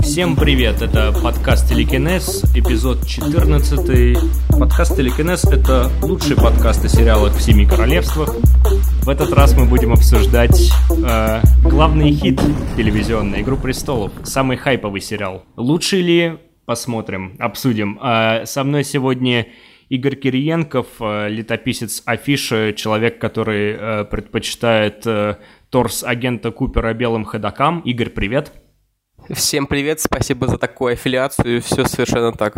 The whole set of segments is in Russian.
Всем привет, это подкаст Телекинез, эпизод 14. Подкаст Телекинез — это лучший подкаст о сериалах в Семи Королевствах. В этот раз мы будем обсуждать э, главный хит телевизионный «Игру престолов», самый хайповый сериал. Лучший ли? Посмотрим, обсудим. Э, со мной сегодня Игорь Кириенков, э, летописец афиши, человек, который э, предпочитает э, торс агента Купера белым ходокам. Игорь, привет. Всем привет, спасибо за такую аффилиацию, все совершенно так.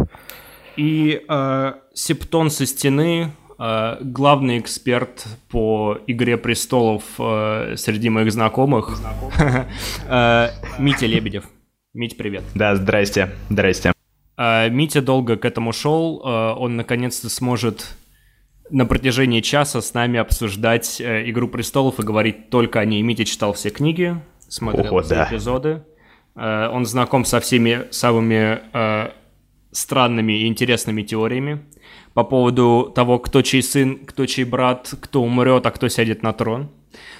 И э, Септон со стены, э, главный эксперт по «Игре престолов» э, среди моих знакомых, э, Митя Лебедев. Мить, привет. Да, здрасте, здрасте. Э, Митя долго к этому шел, э, он наконец-то сможет на протяжении часа с нами обсуждать э, «Игру престолов» и говорить только о ней. Митя читал все книги, смотрел О, все да. эпизоды. Э, Он знаком со всеми самыми э, странными и интересными теориями по поводу того, кто чей сын, кто чей брат, кто умрет, а кто сядет на трон.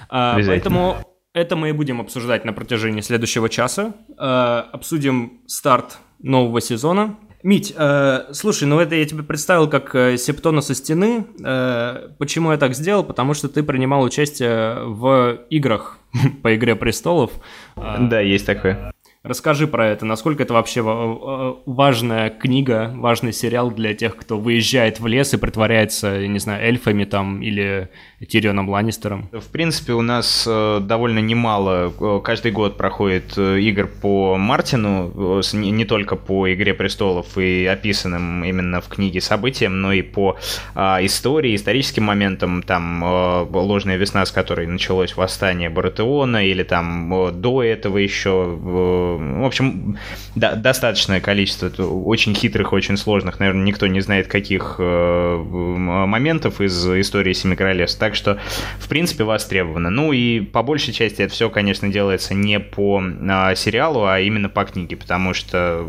Поэтому это мы и будем обсуждать на протяжении следующего часа. Обсудим старт нового сезона. Мить, э, слушай, ну это я тебе представил как э, Септона со стены. Э, почему я так сделал? Потому что ты принимал участие в играх по Игре престолов. Э, Да, есть такое. Расскажи про это, насколько это вообще ва- э, важная книга, важный сериал для тех, кто выезжает в лес и притворяется, не знаю, эльфами там или Тирионом Ланнистером. В принципе, у нас э, довольно немало, э, каждый год проходит э, игр по Мартину, э, не, только по «Игре престолов» и описанным именно в книге событиям, но и по а, истории, историческим моментам, там э, «Ложная весна», с которой началось восстание Баратеона, или там э, до этого еще, э, в общем, да, достаточное количество очень хитрых, очень сложных, наверное, никто не знает каких э, моментов из истории Семи Королевств, так что, в принципе, востребовано. Ну и по большей части это все, конечно, делается не по а, сериалу, а именно по книге, потому что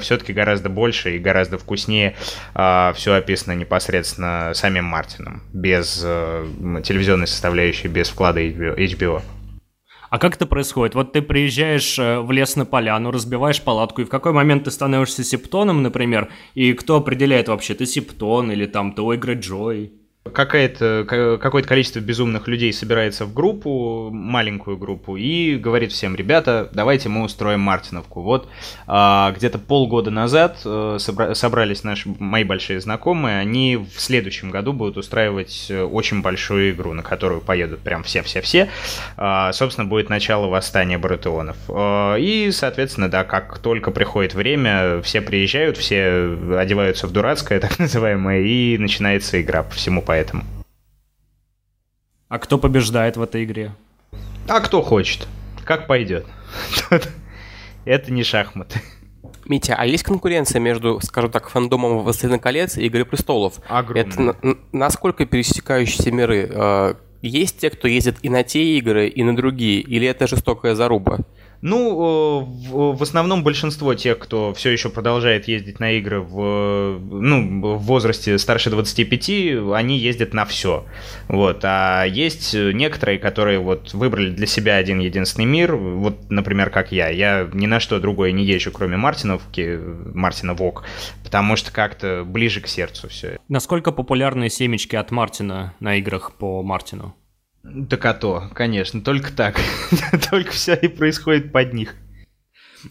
все-таки гораздо больше и гораздо вкуснее все описано непосредственно самим Мартином, без э, телевизионной составляющей, без вклада HBO. А как это происходит? Вот ты приезжаешь э, в лес на поляну, разбиваешь палатку, и в какой момент ты становишься септоном, например, и кто определяет вообще, ты септон или там ты Ойгра Джой? Какая-то, ка- какое-то количество безумных людей собирается в группу, маленькую группу, и говорит всем, ребята, давайте мы устроим Мартиновку. Вот а, где-то полгода назад э, собра- собрались наши мои большие знакомые, они в следующем году будут устраивать э, очень большую игру, на которую поедут прям все-все-все. А, собственно, будет начало восстания Баратеонов. А, и, соответственно, да, как только приходит время, все приезжают, все одеваются в дурацкое, так называемое, и начинается игра по всему поэтому. А кто побеждает в этой игре? А кто хочет? Как пойдет? Это не шахматы. Митя, а есть конкуренция между, скажем так, фандомом «Властелина колец» и «Игры престолов»? Огромная. Это на- насколько пересекающиеся миры? Э, Есть те, кто ездит и на те игры, и на другие? Или это жестокая заруба? Ну, э, в, основном большинство тех, кто все еще продолжает ездить на игры в, ну, в возрасте старше 25, они ездят на все. Вот. А есть некоторые, которые вот выбрали для себя один единственный мир. Вот, например, как я. Я ни на что другое не езжу, кроме Мартиновки, Мартина Вок, потому что как-то ближе к сердцу все. Насколько популярны семечки от Мартина на играх по Мартину? Так а то, конечно, только так. только все и происходит под них.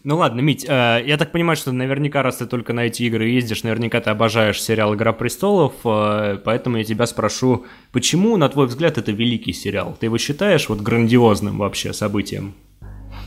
Ну ладно, Мить, э, я так понимаю, что наверняка, раз ты только на эти игры ездишь, наверняка ты обожаешь сериал «Игра престолов», э, поэтому я тебя спрошу, почему, на твой взгляд, это великий сериал? Ты его считаешь вот грандиозным вообще событием?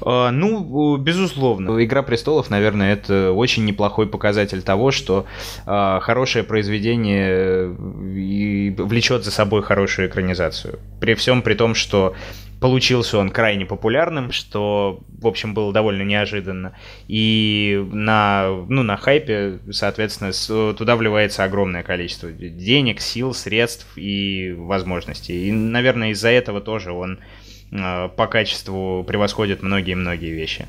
А, Ну, безусловно. Игра престолов, наверное, это очень неплохой показатель того, что а, хорошее произведение э, влечет за собой хорошую экранизацию. При всем при том, что получился он крайне популярным, что, в общем, было довольно неожиданно. И на, ну, на хайпе, соответственно, туда вливается огромное количество денег, сил, средств и возможностей. И, наверное, из-за этого тоже он э, по качеству превосходит многие-многие вещи.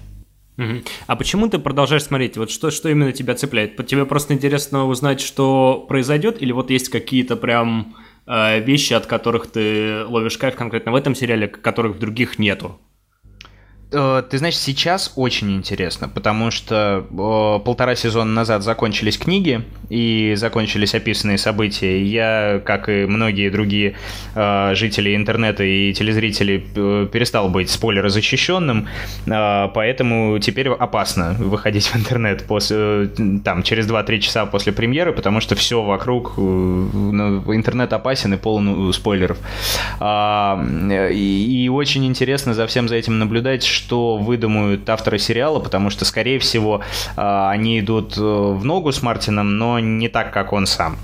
А почему ты продолжаешь смотреть? Вот что, что именно тебя цепляет? Тебе просто интересно узнать, что произойдет, или вот есть какие-то прям э, вещи, от которых ты ловишь кайф конкретно в этом сериале, которых в других нету? Э, ты знаешь, сейчас очень интересно, потому что э, полтора сезона назад закончились книги и закончились описанные события. Я, как и многие другие э, жители интернета и телезрители, перестал быть спойлерозащищенным, поэтому теперь опасно выходить в интернет после, там, через 2-3 часа после премьеры, потому что все вокруг, ну, интернет опасен и полон спойлеров. А, и, и очень интересно за всем за этим наблюдать, что выдумают авторы сериала, потому что, скорее всего, а, они идут э, в ногу с Мартином, но не так, как он сам.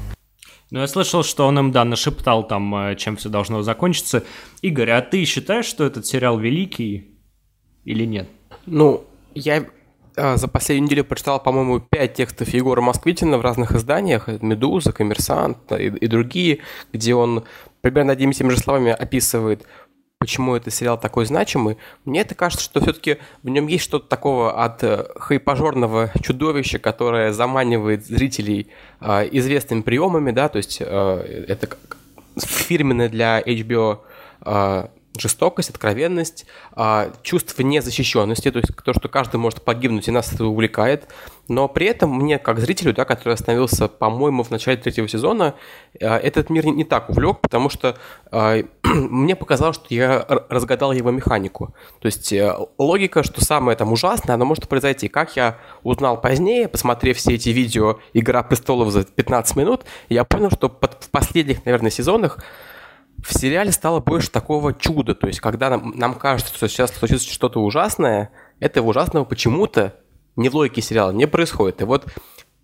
Ну, я слышал, что он им, да, нашептал там, э, чем все должно закончиться. Игорь, а ты считаешь, что этот сериал великий или нет? Ну, я а, за последнюю неделю прочитал, по-моему, пять текстов Егора Москвитина в разных изданиях, «Медуза», «Коммерсант» и, и другие, где он примерно одними и теми же словами описывает почему этот сериал такой значимый, мне это кажется, что все-таки в нем есть что-то такого от э, хайпажорного чудовища, которое заманивает зрителей э, известными приемами, да, то есть э, это фирменное для HBO э, жестокость, откровенность, а, чувство незащищенности, то есть то, что каждый может погибнуть, и нас это увлекает. Но при этом мне, как зрителю, да, который остановился, по-моему, в начале третьего сезона, а, этот мир не так увлек, потому что а, мне показалось, что я разгадал его механику. То есть э, логика, что самое там ужасное, оно может произойти. Как я узнал позднее, посмотрев все эти видео «Игра престолов» за 15 минут, я понял, что в последних, наверное, сезонах в сериале стало больше такого чуда. То есть, когда нам, нам кажется, что сейчас случится что-то ужасное, этого ужасного почему-то не в логике сериала не происходит. И вот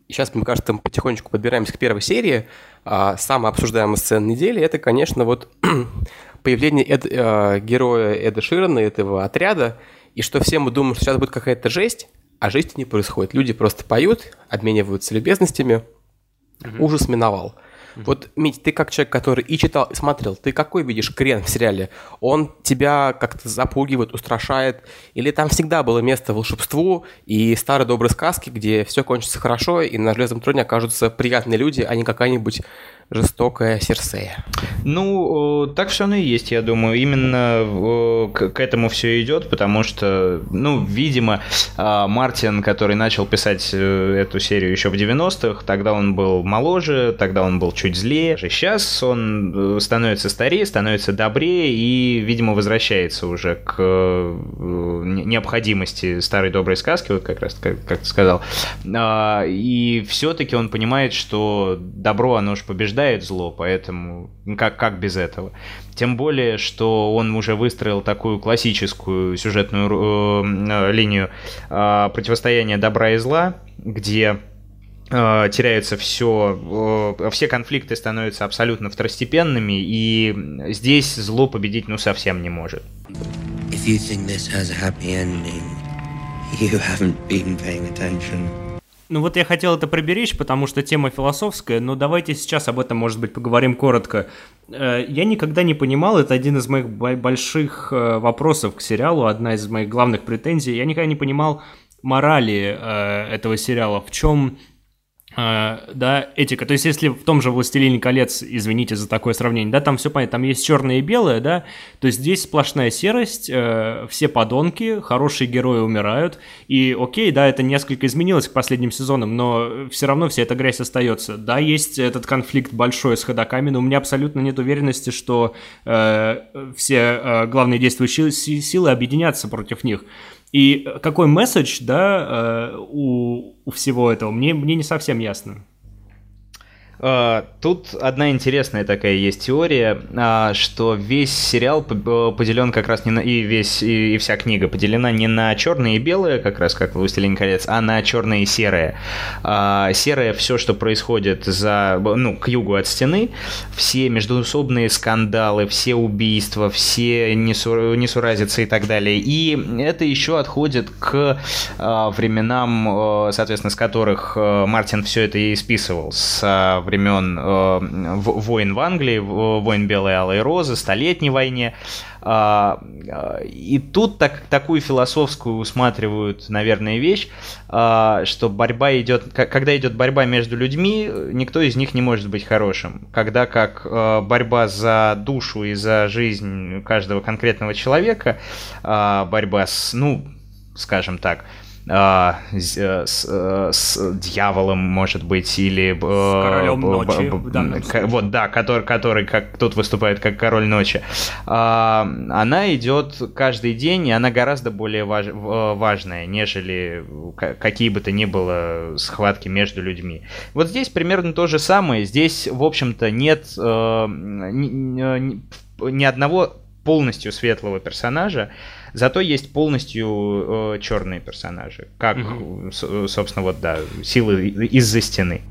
сейчас, мне кажется, мы потихонечку подбираемся к первой серии. А самая обсуждаемая сцена недели – это, конечно, вот появление Эд, э, героя Эда Ширана, этого отряда, и что все мы думаем, что сейчас будет какая-то жесть, а жесть не происходит. Люди просто поют, обмениваются любезностями, угу. ужас миновал. Вот, Мить, ты как человек, который и читал, и смотрел, ты какой видишь крен в сериале? Он тебя как-то запугивает, устрашает? Или там всегда было место волшебству и старой доброй сказки, где все кончится хорошо, и на железном троне окажутся приятные люди, а не какая-нибудь жестокая Серсея. Ну, так все оно и есть, я думаю. Именно к этому все идет, потому что, ну, видимо, а, Мартин, который начал писать э, эту серию еще в 90-х, тогда он был моложе, тогда он был чуть злее. Сейчас он э, становится старее, становится добрее и, видимо, возвращается уже к э, необходимости старой доброй сказки, вот как раз, как, ты сказал. А, и все-таки он понимает, что добро, оно же побеждает побеждает зло, поэтому как, как без этого? Тем более, что он уже выстроил такую классическую сюжетную э, линию э, противостояния добра и зла, где э, теряется все, э, все конфликты становятся абсолютно второстепенными, и здесь зло победить ну совсем не может. If you think this has a happy ending, you haven't been paying attention. Ну вот я хотел это приберечь, потому что тема философская, но давайте сейчас об этом, может быть, поговорим коротко. Э, я никогда не понимал, это один из моих больших э, вопросов к сериалу, одна из моих главных претензий. Я никогда не понимал морали э, этого сериала, в чем да, этика. То есть, если в том же «Властелине колец», извините за такое сравнение, да, там все понятно, там есть черное и белое, да, то здесь сплошная серость, э, все подонки, хорошие герои умирают, и окей, да, это несколько изменилось к последним сезонам, но все равно вся эта грязь остается. Да, есть этот конфликт большой с ходаками, но у меня абсолютно нет уверенности, что э, все э, главные действующие силы объединятся против них. И какой месседж, да, э, у, у всего этого, мне, мне не совсем ясно. А, тут одна интересная такая есть теория, а, что весь сериал э, поделен как раз не на... И, весь, и, вся книга поделена не на черное и белое, как раз как «Властелин колец», а на черное и серое. А, серое все, что происходит за, ну, к югу от стены, все междуусобные скандалы, все убийства, все несур... несуразицы и так далее. И это еще отходит к временам, соответственно, с которых Мартин все это и списывал, с времен э, войн в Англии, войн Белой Алой Розы, Столетней войне. А, и тут так, такую философскую усматривают, наверное, вещь, а, что борьба идет, когда идет борьба между людьми, никто из них не может быть хорошим. Когда как а, борьба за душу и за жизнь каждого конкретного человека, борьба с, ну, скажем так, э, с, э, с дьяволом, может быть, или... Э, с королем ночи, Вот, да, который, который как тут выступает как король ночи. Э, она идет каждый день, и она гораздо более важ, важная, нежели какие бы то ни было схватки между людьми. Вот здесь примерно то же самое. Здесь, в общем-то, нет э, ни, ни, ни одного полностью светлого персонажа, Зато есть полностью э, черные персонажи, как, угу. собственно, вот, да, силы из-за стены.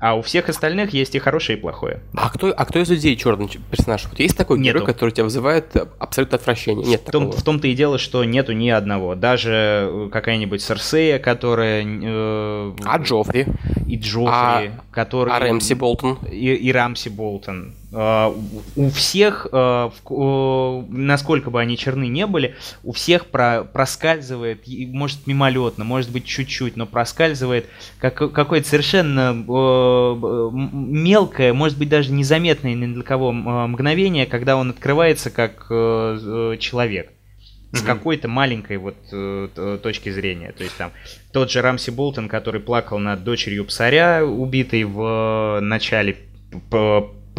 А у всех остальных есть и хорошее, и плохое. А кто, а кто из людей черный персонаж? Вот есть такой нету. герой, который тебя вызывает абсолютно отвращение? Нет в, том, в том-то и дело, что нету ни одного. Даже э, какая-нибудь Серсея, которая... Э, а Джоффри? И Джоффри, а, который... А Рэмси Болтон? И, и Рамси Болтон. Uh, у всех, uh, uh, насколько бы они черны не были, у всех про, проскальзывает, может мимолетно, может быть чуть-чуть, но проскальзывает как, какое-то совершенно мелкое, может быть даже незаметное ни для кого мгновение, когда он открывается как человек с какой-то маленькой вот э, точки зрения. То есть там тот же Рамси Болтон, который плакал над дочерью псаря, убитой в начале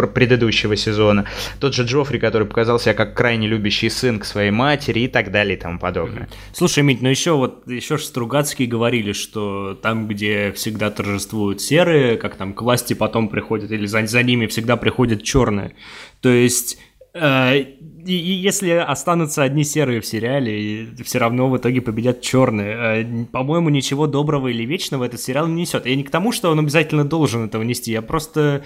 предыдущего сезона. Тот же Джоффри, который показал себя как крайне любящий сын к своей матери и так далее и тому подобное. Слушай, Мить, ну еще вот еще ж Стругацкие говорили, что там, где всегда торжествуют серые, как там к власти потом приходят, или за, за ними всегда приходят черные. То есть э, и если останутся одни серые в сериале, все равно в итоге победят черные. Э, по-моему, ничего доброго или вечного этот сериал не несет. Я не к тому, что он обязательно должен этого нести, я просто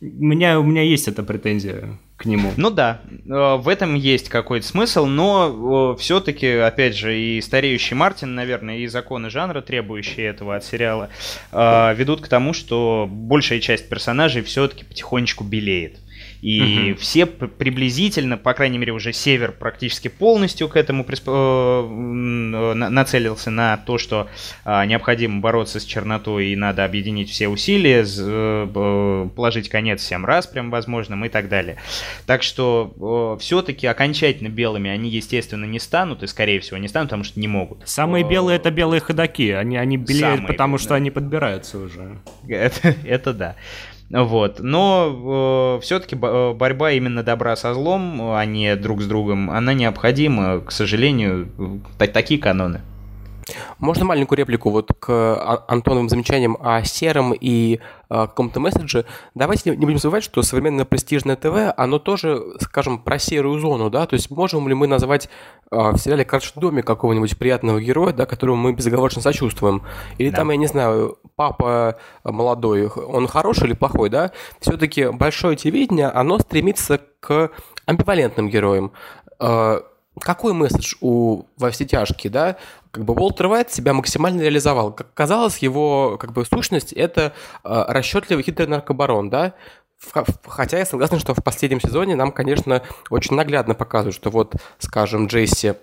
меня, у меня есть эта претензия к нему. Ну да, э, в этом есть какой-то смысл, но все-таки, опять же, и стареющий Мартин, наверное, и законы жанра, требующие этого от сериала, э, ведут к тому, что большая часть персонажей все-таки потихонечку белеет. И угу. все приблизительно, по крайней мере, уже север практически полностью к этому присп... Э, нацелился на то, что а, необходимо бороться с чернотой и надо объединить все усилия, э, положить конец всем распрям возможным и так далее. Так что все-таки окончательно белыми они, естественно, не станут, и, скорее всего, не станут, потому что не могут. Самые белые это белые ходаки. Они, они белеют, Самые, потому что они подбираются уже. Это, это да. Вот. Но э, все-таки э, борьба именно добра со злом, а не друг с другом, она необходима, к сожалению, так, такие каноны. Можно маленькую реплику вот к а, Антоновым замечаниям о сером и о каком-то месседже. Давайте не будем забывать, что современное престижное ТВ, оно тоже, скажем, про серую зону, да, то есть можем ли мы назвать а, в сериале «Карточный домик» какого-нибудь приятного героя, да, которому мы безоговорочно сочувствуем, или да. там, я не знаю, папа молодой, он хороший или плохой, да, все-таки большое телевидение, оно стремится к амбивалентным героям а, какой месседж у «Во все тяжкие», да? Как бы Уолтер Вайт себя максимально реализовал. Как казалось, его как бы сущность – это э, расчетливый хитрый наркобарон, да? Хотя я согласен, что в последнем сезоне нам, конечно, очень наглядно показывают, что вот, скажем, Джесси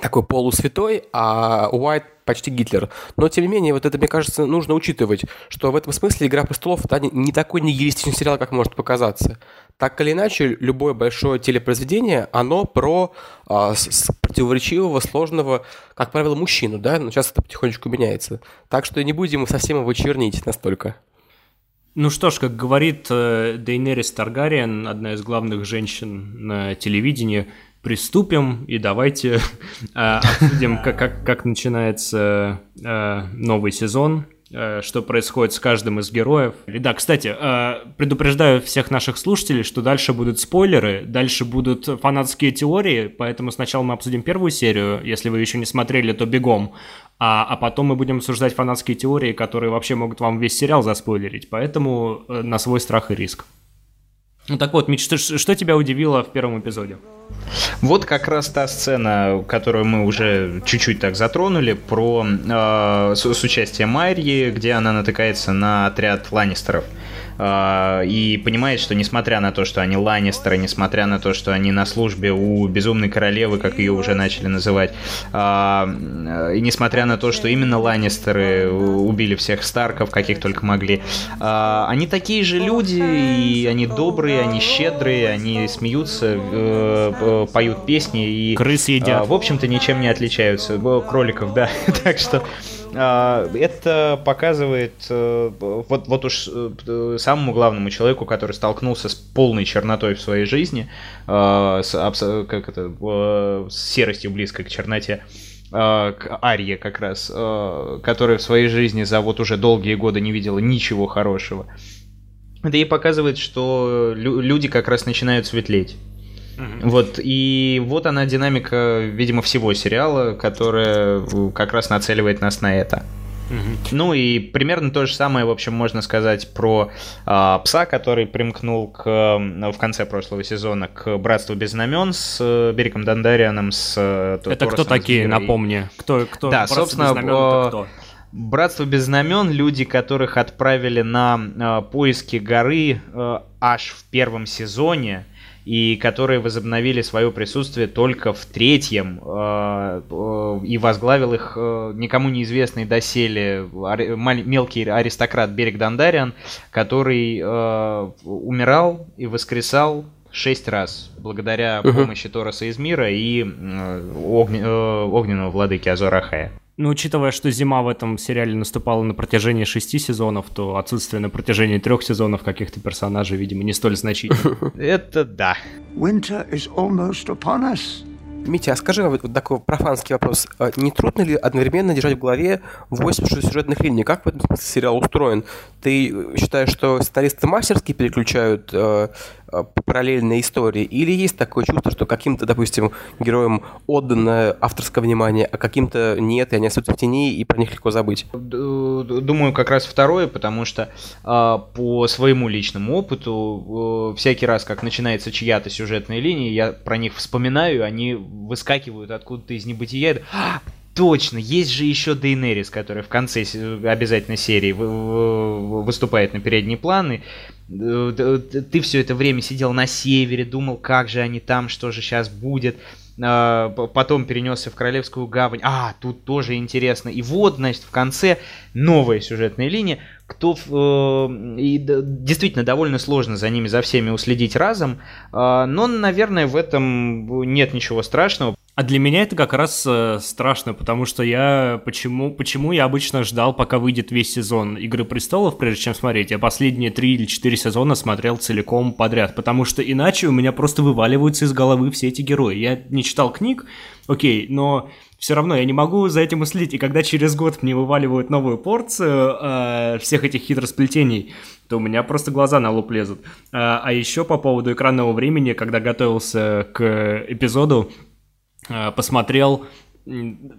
такой полусвятой, а Уайт почти Гитлер. Но, тем не менее, вот это, мне кажется, нужно учитывать, что в этом смысле «Игра престолов» да, не такой нигилистичный сериал, как может показаться. Так или иначе, любое большое телепроизведение, оно про а, с, противоречивого, сложного, как правило, мужчину, да, но сейчас это потихонечку меняется. Так что не будем совсем его чернить настолько. Ну что ж, как говорит э, Дейнерис Таргариен, одна из главных женщин на телевидении, приступим и давайте э, обсудим, как, начинается э, новый сезон, э, что происходит с каждым из героев. И да, кстати, предупреждаю всех наших слушателей, что дальше будут спойлеры, дальше будут фанатские теории, поэтому сначала мы обсудим первую серию, если вы еще не смотрели, то бегом, а, а потом мы будем обсуждать фанатские теории, которые вообще могут вам весь сериал заспойлерить, поэтому на свой страх и риск. Ну так вот, Мич, что, что тебя удивило в первом эпизоде? Вот как раз та сцена, которую мы уже чуть-чуть так затронули, про э, с, с участием Майри, где она натыкается на отряд Ланнистеров. А, и понимает, что несмотря на то, что они Ланнистеры, несмотря на то, что они на службе у Безумной Королевы, как ее уже начали называть, а, и несмотря на то, что именно Ланнистеры убили всех Старков, каких только могли, а, они такие же люди, и они добрые, они щедрые, они смеются, э, поют песни и... Крыс едят. В общем-то, ничем не отличаются. Кроликов, да. так что а, это показывает э, вот, вот уж э, самому главному человеку, который столкнулся с полной чернотой в своей жизни, э, с, как это, с серостью близкой к черноте, к Арье как раз, которая в своей жизни за вот уже долгие годы не видела ничего хорошего. Это ей показывает, что люди как раз начинают светлеть. Угу. Вот, и вот она динамика, видимо, всего сериала, которая э, как раз нацеливает нас на это. Угу. Ну и примерно то же самое, в общем, можно сказать про э, пса, который примкнул к, в конце прошлого сезона к Братству без знамен с э, Бериком Дандарианом, с э, Это кто такие, напомни? Кто, кто да, собственно, без знамен, это кто? Братство без знамен, люди, которых отправили на э, поиски горы э, аж в первом сезоне, и которые возобновили свое присутствие только в третьем, э, э, и возглавил их э, никому неизвестный доселе мелкий аристократ Берег Дандариан, который умирал и воскресал шесть раз благодаря помощи Тороса из мира и огненного владыки Азорахая. Ну, учитывая, что зима в этом сериале наступала на протяжении шести сезонов, то отсутствие на протяжении трех сезонов каких-то персонажей, видимо, не столь значительно. Это да. Winter is almost upon us. Митя, а скажи вот такой профанский вопрос. А не трудно ли одновременно держать в голове 8 сюжетных линий? Как в этом смысле сериал устроен? Ты считаешь, что сценаристы мастерски переключают э, Э, параллельные истории? Или есть такое чувство, что каким-то, допустим, героям отдано авторское внимание, а каким-то нет, и они остаются в тени, и про них легко забыть? Думаю, как раз второе, потому что э, по своему личному опыту э, всякий раз, как начинается чья-то сюжетная линия, я про них вспоминаю, они выскакивают откуда-то из небытия. «А, точно, есть же еще Дейнерис, которая в конце обязательно серии выступает на передний план, Э, ты все это время сидел на севере, думал, как же они там, что же сейчас будет. А, потом перенесся в Королевскую гавань. А, тут тоже интересно. И вот, значит, в конце новая сюжетная линия. Кто э, и действительно довольно сложно за ними за всеми уследить разом, но, наверное, в этом нет ничего страшного. А для меня это как раз э, страшно, потому что я почему почему я обычно ждал, пока выйдет весь сезон Игры престолов, прежде чем смотреть. Я последние три или четыре сезона смотрел целиком подряд, потому что иначе у меня просто вываливаются из головы все эти герои. Я не читал книг, окей, но все равно я не могу за этим уследить. И когда через год мне вываливают новую порцию э, всех этих хитросплетений, то у меня просто глаза на лоб лезут. А, а еще по поводу экранного времени, когда готовился к эпизоду, Э, посмотрел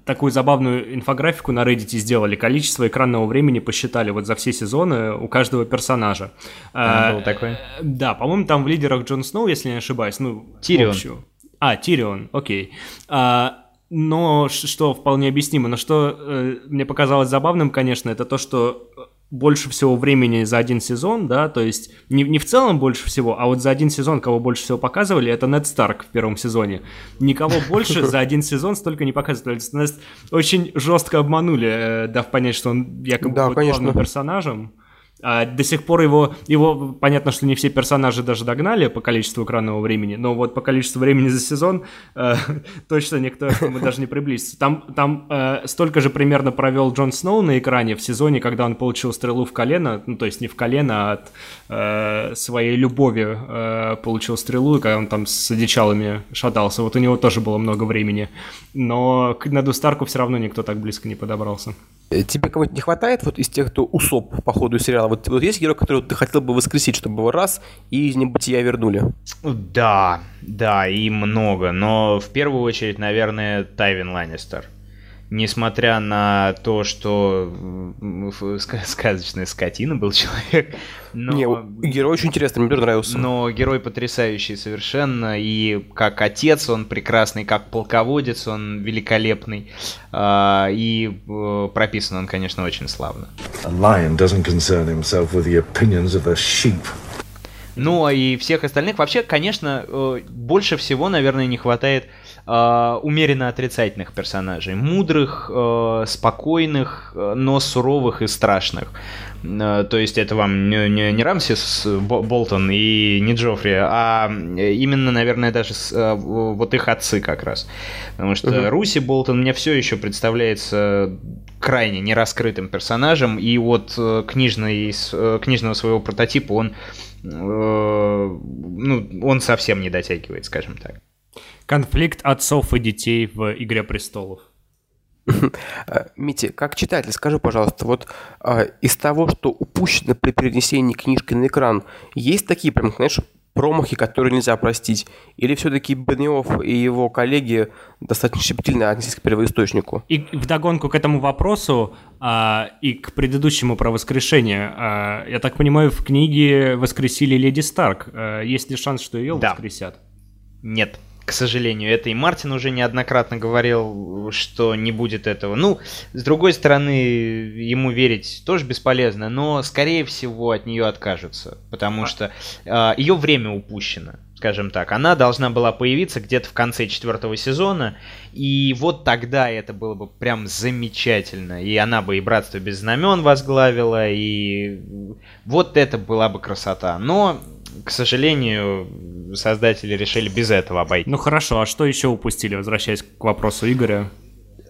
такую забавную инфографику на Reddit сделали. Количество экранного времени посчитали вот за все сезоны у каждого персонажа. А, был такой? Да, по-моему, там в лидерах Джон Сноу, если не ошибаюсь. Ну, Тирион. Общую. А, Тирион, окей. А, но что вполне объяснимо. Но что э, мне показалось забавным, конечно, это то, что больше всего времени за один сезон, да, то есть не, не в целом больше всего, а вот за один сезон кого больше всего показывали, это Нед Старк в первом сезоне. Никого больше за один сезон столько не показывали. Очень жестко обманули, э, дав понять, что он якобы да, главным персонажем. А до сих пор его, его, понятно, что не все персонажи даже догнали по количеству экранного времени, но вот по количеству времени за сезон э, точно никто к нему даже не приблизится. Там, там э, столько же примерно провел Джон Сноу на экране в сезоне, когда он получил стрелу в колено, ну то есть не в колено, а от э, своей любови э, получил стрелу, и когда он там с одичалами шатался. Вот у него тоже было много времени, но к Неду Старку все равно никто так близко не подобрался. Э, тебе кого-то не хватает вот из тех, кто усоп по ходу сериала? Вот, вот есть герой, которого ты хотел бы воскресить, чтобы его раз и из небытия вернули? Да, да, и много. Но в первую очередь, наверное, Тайвин Ланнистер. Несмотря на то, что сказочная скотина был человек. Но... Не, герой очень интересный, мне нравился. Но герой потрясающий совершенно, и как отец он прекрасный, как полководец он великолепный, а, и э, прописан он, конечно, очень славно. A lion doesn't concern himself with the opinions of a sheep. Ну, а и всех остальных. Вообще, конечно, э, больше всего, наверное, не хватает э, умеренно отрицательных персонажей. Мудрых, э, спокойных, но суровых и страшных. То есть это вам не, не, не Рамсис Болтон и не Джоффри, а именно, наверное, даже вот их отцы как раз. Потому что uh Руси Болтон мне все еще представляется крайне нераскрытым персонажем, и от книжной, книжного своего прототипа он Э, ну, он совсем не дотягивает, скажем так. Конфликт отцов и детей в «Игре престолов». Мити, как читатель, скажи, пожалуйста, вот э, из того, что упущено при перенесении книжки на экран, есть такие прям, знаешь, промахи, которые нельзя простить? Или все-таки Бенеов и его коллеги достаточно щепетильно отнеслись к первоисточнику? И вдогонку к этому вопросу а, и к предыдущему про воскрешение. А, я так понимаю, в книге воскресили Леди Старк. А, есть ли шанс, что ее да. воскресят? Нет к сожалению. Это и Мартин уже неоднократно говорил, что не будет этого. Ну, с другой стороны, ему верить тоже бесполезно, но, скорее всего, от нее откажутся, потому что э, ее время упущено, скажем так. Она должна была появиться где-то в конце четвертого сезона, и вот тогда это было бы прям замечательно. И она бы и Братство без знамен возглавила, и вот это была бы красота. Но к сожалению, создатели решили без этого обойти. Ну хорошо, а что еще упустили, возвращаясь к вопросу Игоря?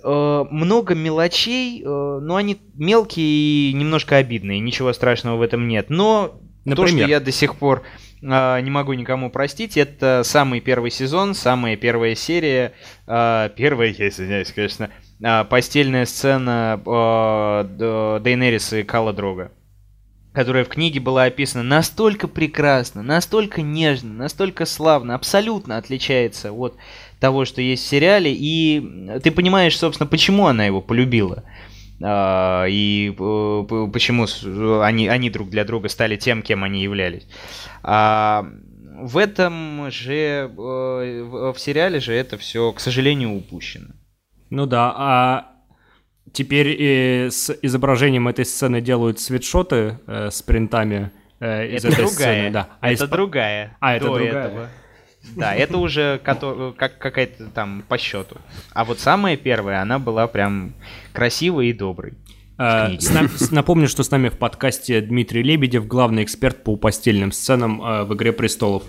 Э, много мелочей, э, но они мелкие и немножко обидные, ничего страшного в этом нет. Но Например? то, что я до сих пор э, не могу никому простить, это самый первый сезон, самая первая серия, первая, я извиняюсь, конечно, постельная сцена Дейнериса и Кала Дрога которая в книге была описана настолько прекрасно, настолько нежно, настолько славно, абсолютно отличается от того, что есть в сериале, и ты понимаешь, собственно, почему она его полюбила. А, и э, почему они, они друг для друга стали тем, кем они являлись. А в этом же, э, в сериале же это все, к сожалению, упущено. Ну да, а Теперь э, с изображением этой сцены делают свитшоты э, с принтами э, из это этой другая. сцены. Да. А это из... другая. А, это другая. Этого. Да, это уже как какая-то там по счету. А вот самая первая, она была прям красивой и доброй. Э, напомню, что с нами в подкасте Дмитрий Лебедев, главный эксперт по постельным сценам э, в «Игре престолов».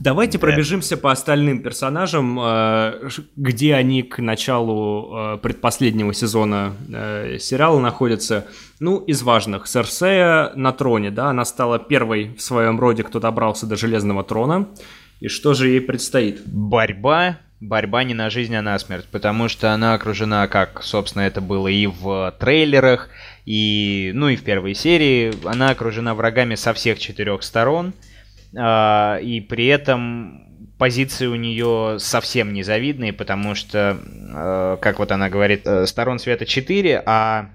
Давайте пробежимся по остальным персонажам, э, где они к началу предпоследнего сезона сериала находятся. Ну, из важных. Серсея на троне, да, она стала первой в своем роде, кто добрался до Железного трона. И что же ей предстоит? Борьба борьба не на жизнь, а на смерть, потому что она окружена, как, собственно, это было и в трейлерах, и, ну, и в первой серии, она окружена врагами со всех четырех сторон, э, и при этом позиции у нее совсем незавидные, потому что, э, как вот она говорит, э, сторон света 4, а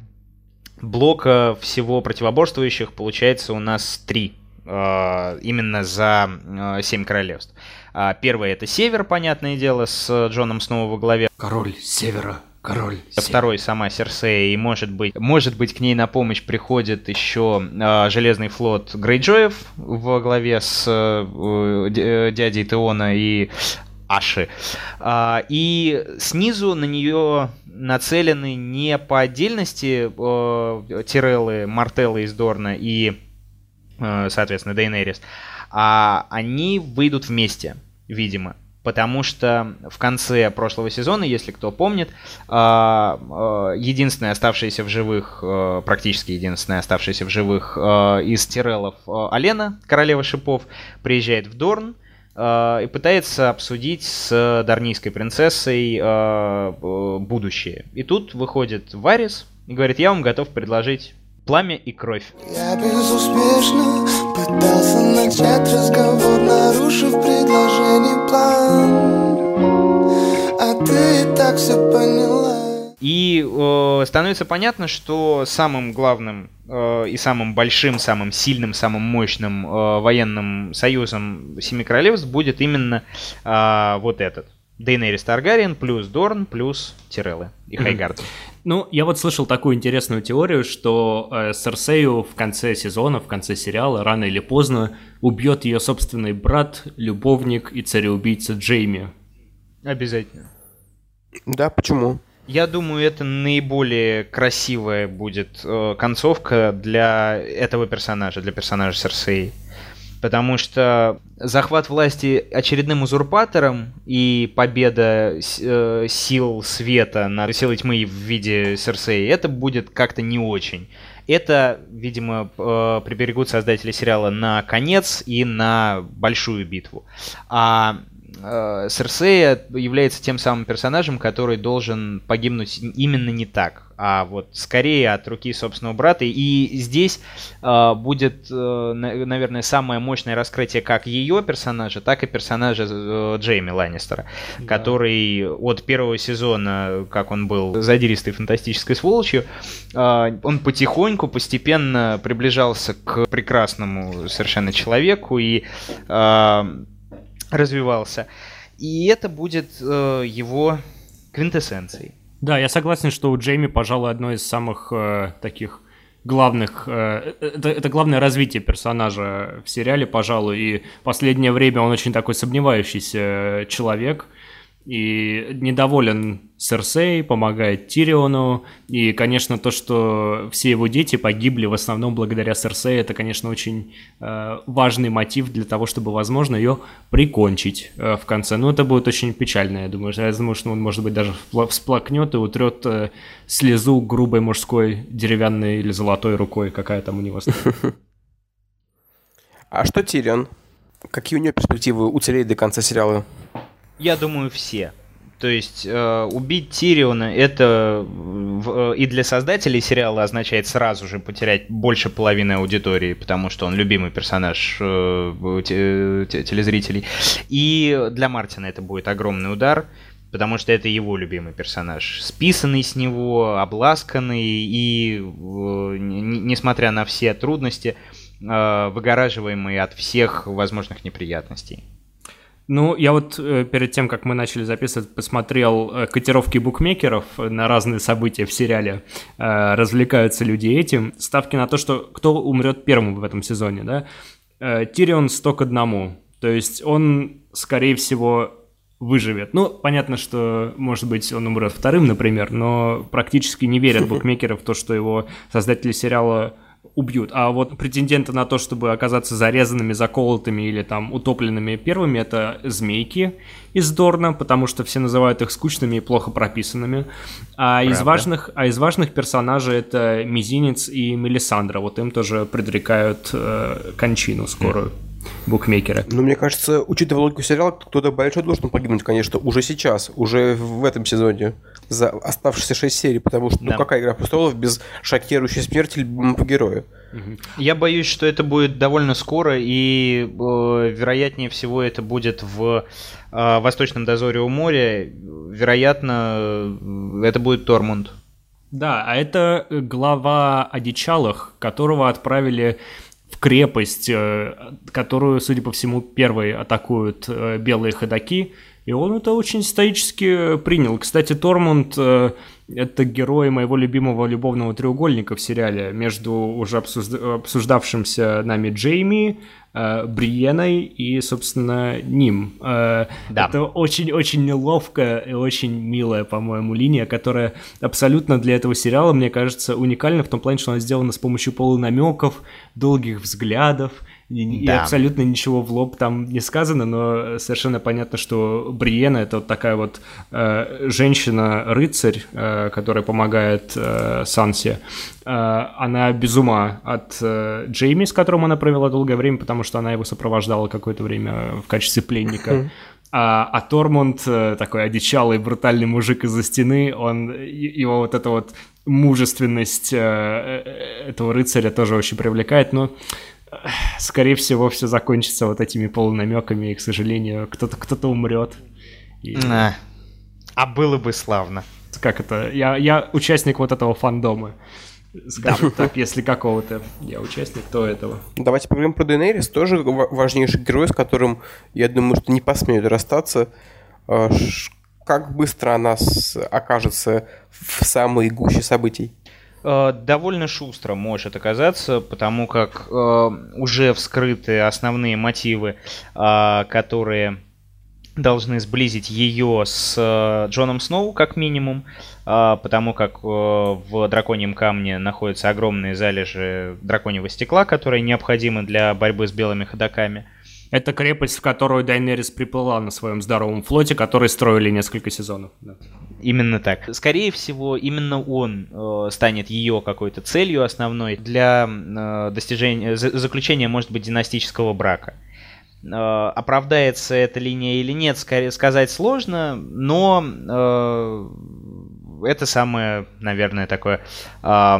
блока всего противоборствующих получается у нас 3, э, именно за э, 7 королевств. А, первый это Север, понятное дело, с Джоном Сноу во главе. Король Севера. Король. Второй сама Серсея, и может быть, может быть к ней на помощь приходит еще э, Железный флот Грейджоев во главе с э, дядей Теона и Аши. А, и снизу на нее нацелены не по отдельности э, Тиреллы, Мартеллы из Дорна и, э, соответственно, Дейнерис, а они выйдут вместе, видимо. Потому что в конце прошлого сезона, если кто помнит, а, а, единственная оставшаяся в живых, а, практически единственная оставшаяся в живых из Тиреллов Алена, королева шипов, приезжает в Дорн и пытается обсудить с дарнийской принцессой будущее. И тут выходит Варис и говорит, я вам готов предложить пламя и кровь. Я безуспешно пытался начать разговор, нарушив предложение план. А ты и так все поняла. И э, становится понятно, что самым главным э, и самым большим, самым сильным, самым мощным э, военным союзом Семи Королевств будет именно э, вот этот. Дейнерис Таргариен плюс Дорн плюс Тиреллы и Хайгард. Ну, я вот слышал такую интересную теорию, что э, Серсею в конце сезона, в конце сериала, рано или поздно убьет ее собственный брат, любовник и цареубийца Джейми. Обязательно. Да, почему? Я думаю, это наиболее красивая будет э, концовка для этого персонажа, для персонажа Серсеи. Потому что захват власти очередным узурпатором и победа э, сил света над силой тьмы в виде Серсеи, это будет как-то не очень. Это, видимо, э, приберегут создатели сериала на конец и на большую битву. А э, Серсея является тем самым персонажем, который должен погибнуть именно не так, а вот скорее от руки собственного брата. И здесь э, будет, э, наверное, самое мощное раскрытие как ее персонажа, так и персонажа э, Джейми Ланнистера, да. который от первого сезона, как он был задиристой фантастической сволочью, э, он потихоньку, постепенно приближался к прекрасному совершенно человеку и э, развивался. И это будет э, его квинтэссенцией. Да, я согласен, что у Джейми, пожалуй, одно из самых э, таких главных... Э, это, это главное развитие персонажа в сериале, пожалуй, и последнее время он очень такой сомневающийся человек – и недоволен Серсей, помогает Тириону, и, конечно, то, что все его дети погибли в основном благодаря Серсей, это, конечно, очень э, важный мотив для того, чтобы, возможно, ее прикончить э, в конце. Но это будет очень печально, я думаю. Я думаю, что он, может быть, даже всплакнет и утрет э, слезу грубой мужской деревянной или золотой рукой, какая там у него. А что Тирион? Какие у него перспективы уцелеть до конца сериала? Я думаю, все. То есть э, убить Тириона это в, э, и для создателей сериала означает сразу же потерять больше половины аудитории, потому что он любимый персонаж э, те, те, телезрителей. И для Мартина это будет огромный удар, потому что это его любимый персонаж. Списанный с него, обласканный и, э, несмотря на все трудности, э, выгораживаемый от всех возможных неприятностей. Ну, я вот э, перед тем, как мы начали записывать, посмотрел э, котировки букмекеров на разные события в сериале. Э, развлекаются люди этим. Ставки на то, что кто умрет первым в этом сезоне, да? Э, Тирион 100 к одному. То есть он, скорее всего, выживет. Ну, понятно, что, может быть, он умрет вторым, например, но практически не верят букмекеры в то, что его создатели сериала убьют. А вот претенденты на то, чтобы оказаться зарезанными, заколотыми или там утопленными первыми, это змейки из Дорна, потому что все называют их скучными и плохо прописанными. А из важных, а из важных персонажей это Мизинец и Мелисандра. Вот им тоже предрекают э, кончину скорую. Mm букмекеры. Ну, мне кажется, учитывая логику сериала, кто-то большой должен погибнуть, конечно, уже сейчас, уже в этом сезоне, за оставшиеся шесть серий, потому что, ну, да. ну, какая «Игра престолов» без шокирующей смерти по герою? Я боюсь, что это будет довольно скоро, и э, вероятнее всего это будет в э, Восточном дозоре у моря. Вероятно, это будет Тормунд. Да, а это глава одичалых, которого отправили крепость, э, которую, судя по всему, первой атакуют э, белые ходаки. И он это очень стоически принял. Кстати, Тормунд э, это герой моего любимого любовного треугольника в сериале между уже обсуждавшимся нами Джейми, э, Бриеной и, собственно, ним. Э, да. Это очень-очень неловкая и очень милая, по-моему, линия, которая абсолютно для этого сериала, мне кажется, уникальна в том плане, что она сделана с помощью полунамеков, долгих взглядов, и, да. и абсолютно ничего в лоб там не сказано, но совершенно понятно, что Бриена это вот такая вот э, женщина-рыцарь, э, которая помогает э, Сансе. Э, она без ума от э, Джейми, с которым она провела долгое время, потому что она его сопровождала какое-то время в качестве пленника. А, а Тормунд, э, такой одичалый, брутальный мужик из-за стены, он, его вот эта вот мужественность э, э, этого рыцаря тоже очень привлекает, но скорее всего, все закончится вот этими полунамеками, и, к сожалению, кто-то кто-то умрет. И... А, а было бы славно. как это, я, я участник вот этого фандома. Скажем так, если какого-то я участник, то этого. Давайте поговорим про Дейнерис, тоже важнейший герой, с которым, я думаю, что не посмеют расстаться. А, как быстро она окажется в самой гуще событий? Э, довольно шустро может оказаться, потому как э, уже вскрыты основные мотивы, э, которые должны сблизить ее с э, Джоном Сноу, как минимум, э, потому как э, в драконьем камне находятся огромные залежи драконьего стекла, которые необходимы для борьбы с белыми ходоками. Это крепость, в которую Дайнерис приплыла на своем здоровом флоте, который строили несколько сезонов. Да. Именно так. Скорее всего, именно он э, станет ее какой-то целью основной для э, достижения, за, заключения, может быть, династического брака. Э, оправдается эта линия или нет, скорее сказать сложно, но э, это самое, наверное, такое э,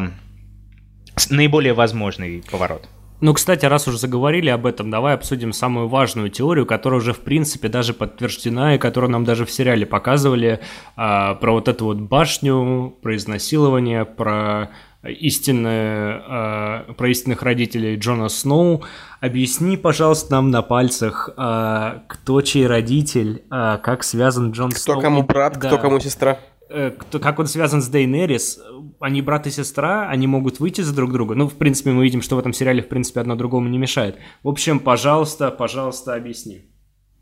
наиболее возможный поворот. Ну, кстати, раз уже заговорили об этом, давай обсудим самую важную теорию, которая уже, в принципе, даже подтверждена, и которую нам даже в сериале показывали, а, про вот эту вот башню, про изнасилование, про истинные, а, про истинных родителей Джона Сноу. Объясни, пожалуйста, нам на пальцах, а, кто чей родитель, а, как связан Джон кто Сноу. Кто кому брат, да. кто кому сестра. Э, кто, как он связан с Дейнерис, они брат и сестра, они могут выйти за друг друга. Ну, в принципе, мы видим, что в этом сериале, в принципе, одно другому не мешает. В общем, пожалуйста, пожалуйста, объясни.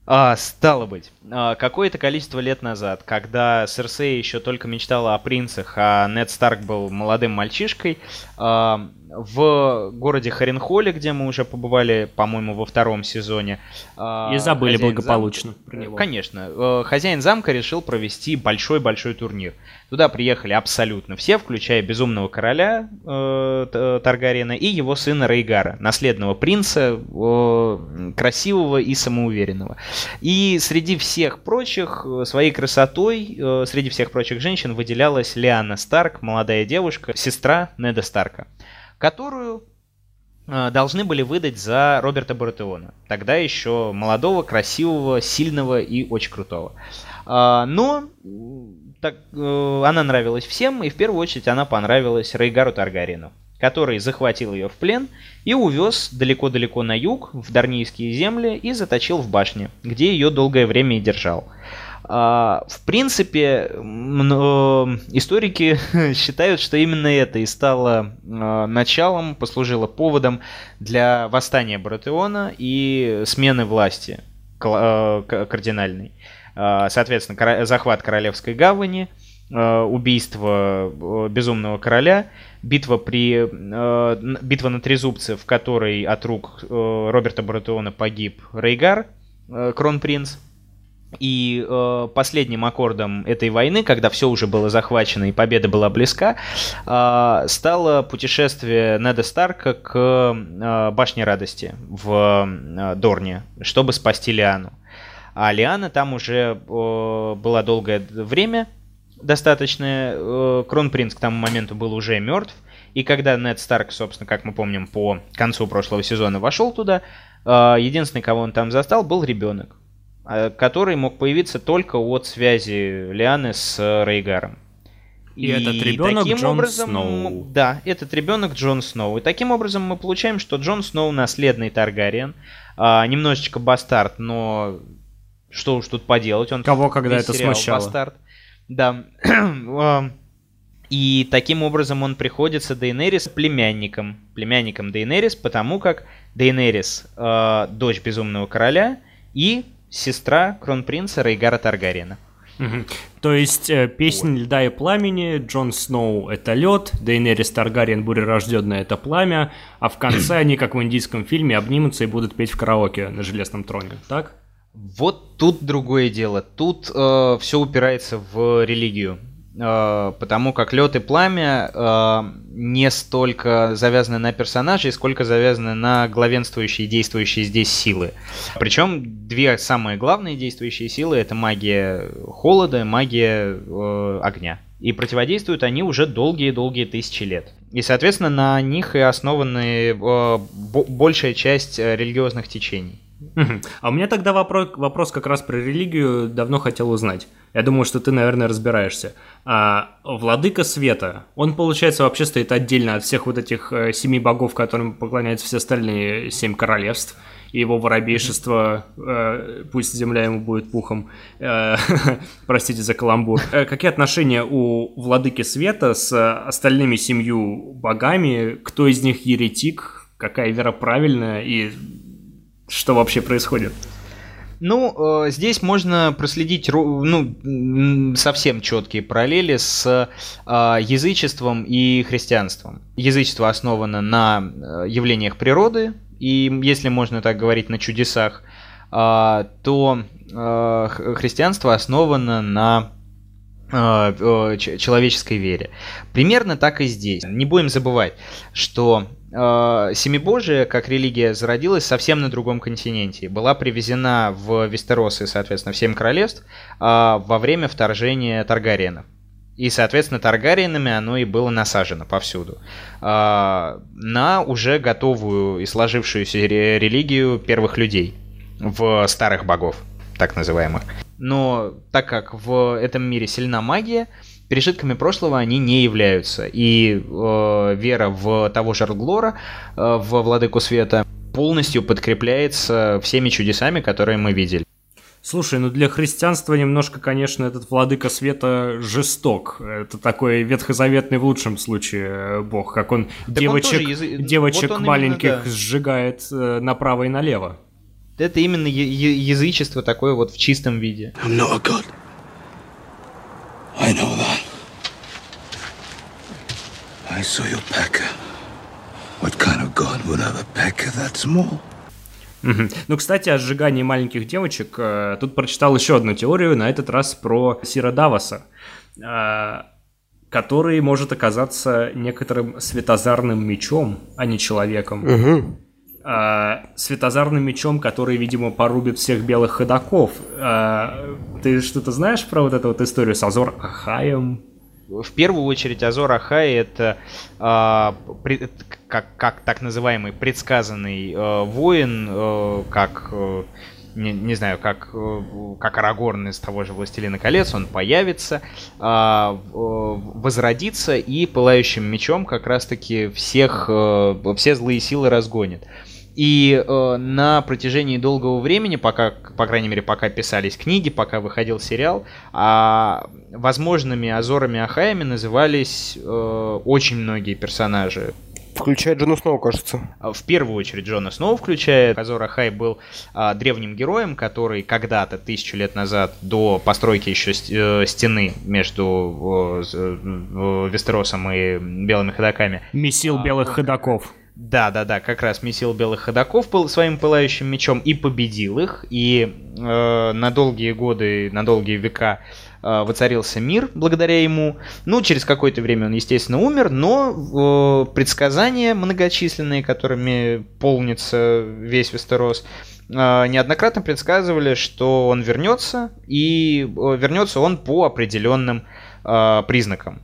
А, стало быть, какое-то количество лет назад, когда Серсей еще только мечтала о принцах, а Нед Старк был молодым мальчишкой, а, в городе Харенхоле, где мы уже побывали, по-моему, во втором сезоне. А, И забыли благополучно зам... про него. Конечно. Э, хозяин замка решил провести большой-большой турнир. Туда приехали абсолютно все, включая Безумного Короля э, Таргариена и его сына Рейгара, наследного принца, э, красивого и самоуверенного. И среди всех прочих, э, своей красотой, э, среди всех прочих женщин выделялась Лиана Старк, молодая девушка, сестра Неда Старка которую э, должны были выдать за Роберта Баратеона. Тогда еще молодого, красивого, сильного и очень крутого. А, но так, она нравилась всем, и в первую очередь она понравилась Рейгару Таргарину, который захватил ее в плен и увез далеко-далеко на юг, в Дарнийские земли, и заточил в башне, где ее долгое время и держал. А, в принципе, историки считают, что именно это и стало а, началом, послужило поводом для восстания Баратеона и смены власти а, кардинальной. Соответственно, захват Королевской гавани, убийство безумного короля, битва, при, битва на Трезубце, в которой от рук Роберта Баратеона погиб Рейгар, кронпринц, и э, последним аккордом этой войны, когда все уже было захвачено и победа была близка, э, стало путешествие Неда Старка к э, Башне Радости в э, Дорне, чтобы спасти Лиану. А Лиана там уже э, была долгое время, достаточно. Э, Кронпринц к тому моменту был уже мертв. И когда Нед Старк, собственно, как мы помним, по концу прошлого сезона вошел туда, э, единственный, кого он там застал, был ребенок. Э, который мог появиться только от связи Лианы с Рейгаром. И, и этот ребенок таким Джон образом, Сноу. Да, этот ребенок Джон Сноу. И таким образом мы получаем, что Джон Сноу наследный Таргариен. А, немножечко бастард, но что уж тут поделать. Он Кого когда это смущало? Бастард. Да. И таким образом он приходится Дейнерис племянником. Племянником Дейнерис, потому как Дейнерис э, дочь Безумного Короля и сестра кронпринца Рейгара Таргариена. Угу. То есть э, песня вот. льда и пламени, Джон Сноу это лед, Дейнерис Таргариен бурерожденная это пламя, а в конце они, как в индийском фильме, обнимутся и будут петь в караоке на железном троне, так? Вот тут другое дело. Тут э, все упирается в религию. Э, потому как лед и пламя э, не столько завязаны на персонажей, сколько завязаны на главенствующие и действующие здесь силы. Причем две самые главные действующие силы это магия холода, магия э, огня. И противодействуют они уже долгие-долгие тысячи лет. И, соответственно, на них и основаны большая часть религиозных течений. А у меня тогда вопрос, вопрос как раз про религию давно хотел узнать. Я думаю, что ты, наверное, разбираешься. А Владыка Света, он, получается, вообще стоит отдельно от всех вот этих э, семи богов, которым поклоняются все остальные семь королевств. И его воробейшество, э, пусть земля ему будет пухом, э, простите за каламбур. Какие отношения у Владыки Света с остальными семью богами? Кто из них еретик? Какая вера правильная? И что вообще происходит? Ну, э, здесь можно проследить ну, совсем четкие параллели с э, язычеством и христианством. Язычество основано на э, явлениях природы, и если можно так говорить, на чудесах, э, то э, христианство основано на человеческой вере. Примерно так и здесь. Не будем забывать, что э, Семибожие, как религия, зародилась совсем на другом континенте. Была привезена в Вестерос и, соответственно, в Семь Королевств э, во время вторжения Таргариенов. И, соответственно, Таргариенами оно и было насажено повсюду. Э, на уже готовую и сложившуюся религию первых людей в старых богов, так называемых. Но так как в этом мире сильна магия, пережитками прошлого они не являются. И э, вера в того же Арглора, э, в Владыку Света, полностью подкрепляется всеми чудесами, которые мы видели. Слушай, ну для христианства немножко, конечно, этот владыка света жесток. Это такой ветхозаветный в лучшем случае э, бог, как он так девочек, он язы... девочек вот он маленьких именно, да. сжигает э, направо и налево. Это именно язычество такое вот в чистом виде. I'm not a god. I know that. I saw your pecker. What kind of god would have a pecker that small? Ну, кстати, о сжигании маленьких девочек. Э, тут прочитал еще одну теорию, на этот раз про Сира Даваса, э, который может оказаться некоторым светозарным мечом, а не человеком. Угу. Светозарным мечом, который, видимо, порубит всех белых ходаков. Ты что-то знаешь про вот эту вот историю с Азор Ахаем? В первую очередь Азор Ахай это э, при, как, как так называемый предсказанный э, воин, э, как э, не, не знаю, как, как Арагорн из того же Властелина колец, он появится, э, возродится и пылающим мечом как раз-таки всех, э, все злые силы разгонит. И э, на протяжении долгого времени, пока, по крайней мере, пока писались книги, пока выходил сериал, э, возможными Азорами Ахаями назывались э, очень многие персонажи. Включая Джона Сноу, кажется. А, в первую очередь Джона Сноу включает. Азор Ахай был а, древним героем, который когда-то, тысячу лет назад, до постройки еще э, стены между э, э, Вестеросом и Белыми Ходоками. Месил а, белых ходоков. Да, да, да, как раз месил белых ходаков был своим пылающим мечом и победил их. И э, на долгие годы, на долгие века э, воцарился мир благодаря ему. Ну, через какое-то время он, естественно, умер, но э, предсказания многочисленные, которыми полнится весь Вестерос, э, неоднократно предсказывали, что он вернется, и э, вернется он по определенным э, признакам.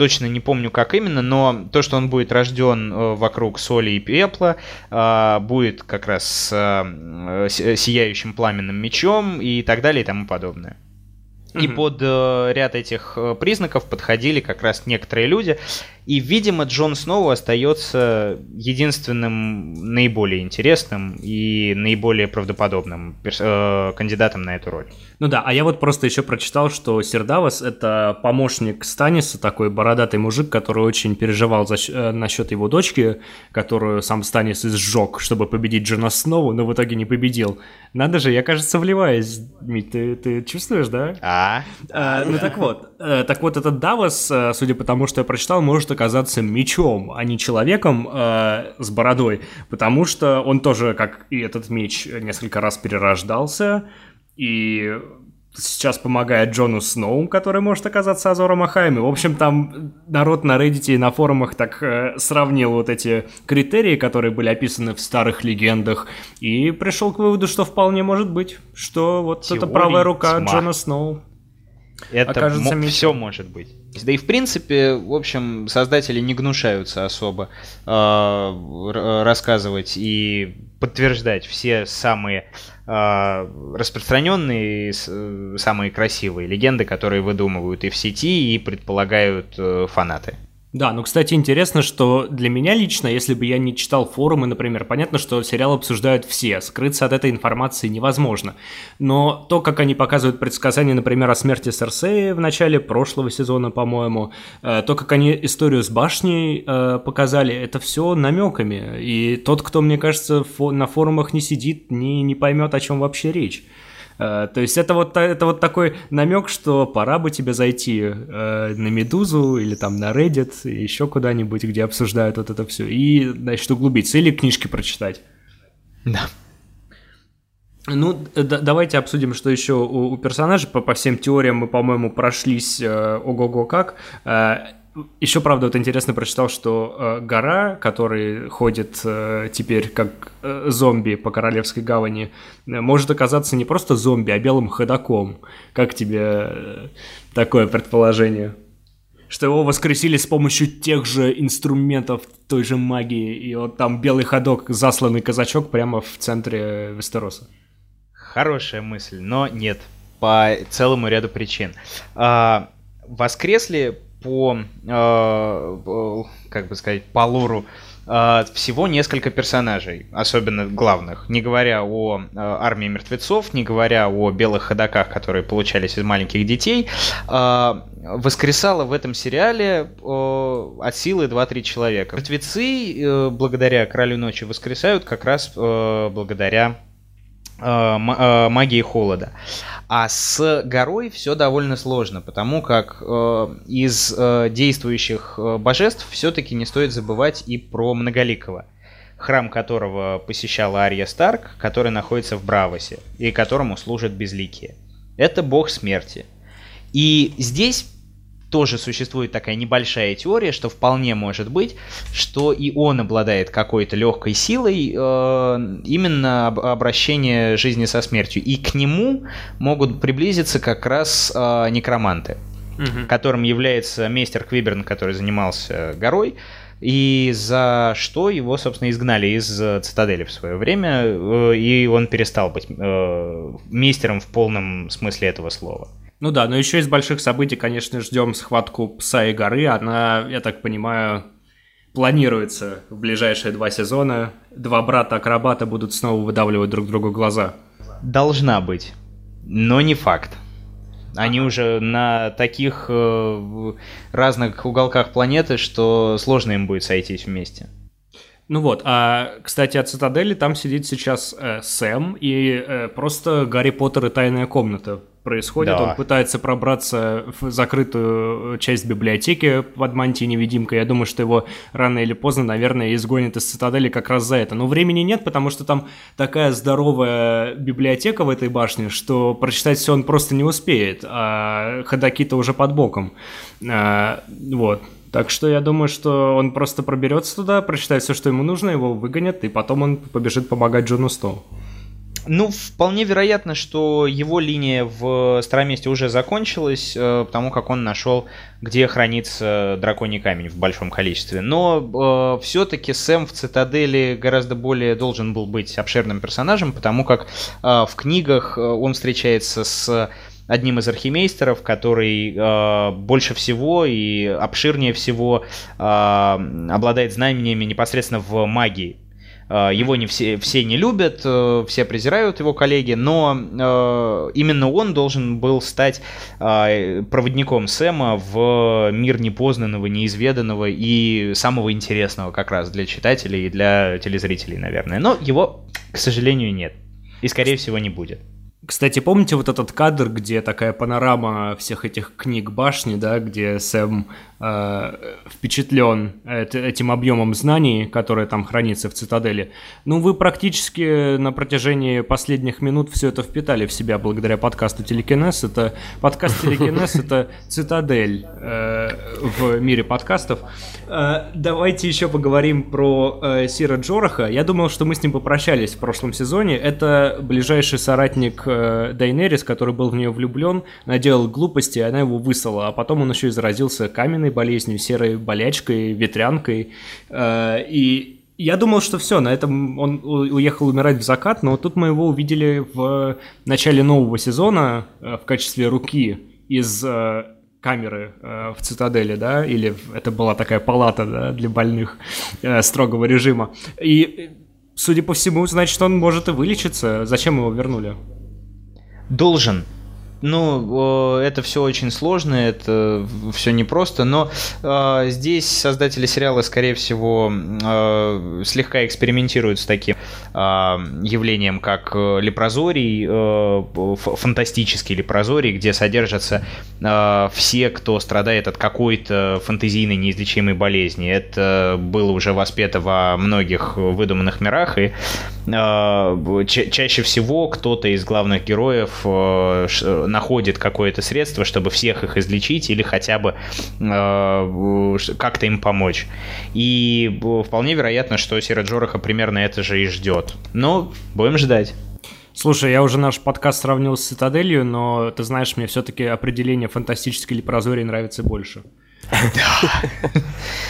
Э, точно не помню как именно, но то, что он будет рожден э, вокруг соли и пепла, э, будет как раз с сияющим пламенным мечом и так далее и тому подобное. И mm под э, ряд этих признаков подходили как раз некоторые люди. И, видимо, Джон Сноу остается единственным наиболее интересным и наиболее правдоподобным э, кандидатом на эту роль. Ну да, а я вот просто еще прочитал, что Сердавас — это помощник Станиса, такой бородатый мужик, который очень переживал за, э, насчет его дочки, которую сам Станис изжег, чтобы победить Джона Сноу, но в итоге не победил. Надо же, я, кажется, вливаюсь. Мить, ты, ты чувствуешь, да? А? а ну так вот. Э, так вот, этот Давас, э, судя по тому, что я прочитал, может оказаться мечом, а не человеком э, с бородой, потому что он тоже, как и этот меч, несколько раз перерождался, и сейчас помогает Джону Сноу, который может оказаться Азором Ахаями. В общем, там народ на Reddit и на форумах так э, сравнил вот эти критерии, которые были описаны в старых легендах, и пришел к выводу, что вполне может быть, что вот Теории это правая рука тьма. Джона Сноу. Это м- все может быть. Да и в принципе, в общем, создатели не гнушаются особо э, рассказывать и подтверждать все самые э, распространенные, самые красивые легенды, которые выдумывают и в сети, и предполагают э, фанаты. Да, ну, кстати, интересно, что для меня лично, если бы я не читал форумы, например, понятно, что сериал обсуждают все, скрыться от этой информации невозможно. Но то, как они показывают предсказания, например, о смерти Серсеи в начале прошлого сезона, по-моему, э, то, как они историю с башней э, показали, это все намеками. И тот, кто, мне кажется, на форумах не сидит, не, не поймет, о чем вообще речь. Э, то есть это вот, это вот такой намек, что пора бы тебе зайти э, на Медузу или там на Reddit, еще куда-нибудь, где обсуждают вот это все, и, значит, углубиться, или книжки прочитать. Да. Ну, да, давайте обсудим, что еще у, у персонажей. По, по всем теориям мы, по-моему, прошлись э, ого-го как. Э, еще, правда, вот интересно прочитал, что э, гора, который ходит э, теперь как э, зомби по Королевской гавани, э, может оказаться не просто зомби, а белым ходаком. Как тебе э, такое предположение? Что его воскресили с помощью тех же инструментов той же магии, и вот там белый ходок, засланный казачок прямо в центре Вестероса. Хорошая мысль, но нет, по целому ряду причин. А, воскресли по, э, как бы сказать, по лору э, всего несколько персонажей, особенно главных, не говоря о э, армии мертвецов, не говоря о белых ходаках, которые получались из маленьких детей, воскресало в этом сериале от силы 2-3 человека. Мертвецы, благодаря Королю Ночи, воскресают как раз благодаря магии холода. А с горой все довольно сложно, потому как э, из э, действующих э, божеств все-таки не стоит забывать и про Многоликого, храм которого посещала Ария Старк, который находится в Бравосе и которому служат безликие. Это бог смерти. И здесь тоже существует такая небольшая теория, что вполне может быть, что и он обладает какой-то легкой силой э, именно об, обращение жизни со смертью. И к нему могут приблизиться как раз э, некроманты, угу. которым является мейстер Квиберн, который занимался горой. И за что его, собственно, изгнали из цитадели в свое время, э, и он перестал быть э, мейстером в полном смысле этого слова. Ну да, но еще из больших событий, конечно, ждем схватку пса и горы. Она, я так понимаю, планируется в ближайшие два сезона. Два брата-акробата будут снова выдавливать друг другу глаза. Должна быть, но не факт. Они уже на таких э, разных уголках планеты, что сложно им будет сойтись вместе. Ну вот, а, кстати, от Цитадели там сидит сейчас э, Сэм и э, просто Гарри Поттер и Тайная комната происходит. Да. Он пытается пробраться в закрытую часть библиотеки под мантией невидимкой. Я думаю, что его рано или поздно, наверное, изгонят из цитадели как раз за это. Но времени нет, потому что там такая здоровая библиотека в этой башне, что прочитать все он просто не успеет, а ходаки-то уже под боком. А, вот. Так что я думаю, что он просто проберется туда, прочитает все, что ему нужно, его выгонят, и потом он побежит помогать Джону Сноу. Ну, вполне вероятно, что его линия в Староместе уже закончилась, э, потому как он нашел, где хранится драконий камень в большом количестве. Но э, все-таки Сэм в Цитадели гораздо более должен был быть обширным персонажем, потому как э, в книгах э, он встречается с одним из архимейстеров, который э, больше всего и обширнее всего э, обладает знаниями непосредственно в магии. Э, его не все, все не любят, э, все презирают его коллеги, но э, именно он должен был стать проводником Сэма в мир непознанного, неизведанного и самого интересного как раз для читателей и для телезрителей, наверное. Но его, к сожалению, нет. И, скорее всего, не будет. Кстати, помните вот этот кадр, где такая панорама всех этих книг башни, да, где Сэм впечатлен этим объемом знаний, которое там хранится в цитадели? Ну, вы практически на протяжении последних минут все это впитали в себя благодаря подкасту Телекинез. Это подкаст Телекинез, это цитадель э, в мире подкастов. Э, давайте еще поговорим про э, Сира Джораха. Я думал, что мы с ним попрощались в прошлом сезоне. Это ближайший соратник э, э, Дайнерис, который был в нее влюблен, наделал глупости, она его выслала. А потом он еще и заразился каменной болезнью, серой болячкой, ветрянкой. Э, и Я думал, что все, на этом он уехал умирать в закат, но тут мы его увидели в начале нового сезона э, в качестве руки из э, камеры в цитадели, да, или это была такая палата да, для больных строгого режима. И, судя по всему, значит, он может и вылечиться. Зачем его вернули? Должен. Ну, это все очень сложно, это все непросто, но э, здесь создатели сериала, скорее всего, э, слегка экспериментируют с таким э, явлением, как лепрозорий, э, фантастический лепрозорий, где содержатся э, все, кто страдает от какой-то фантазийной неизлечимой болезни. Это было уже воспето во многих выдуманных мирах, и э, ча чаще всего кто-то из главных героев э, находит какое-то средство, чтобы всех их излечить или хотя бы э, как-то им помочь. И вполне вероятно, что Сера Джораха примерно это же и ждет. Но будем ждать. Слушай, я уже наш подкаст сравнил с Цитаделью, но ты знаешь, мне все-таки определение фантастической лепрозории нравится больше.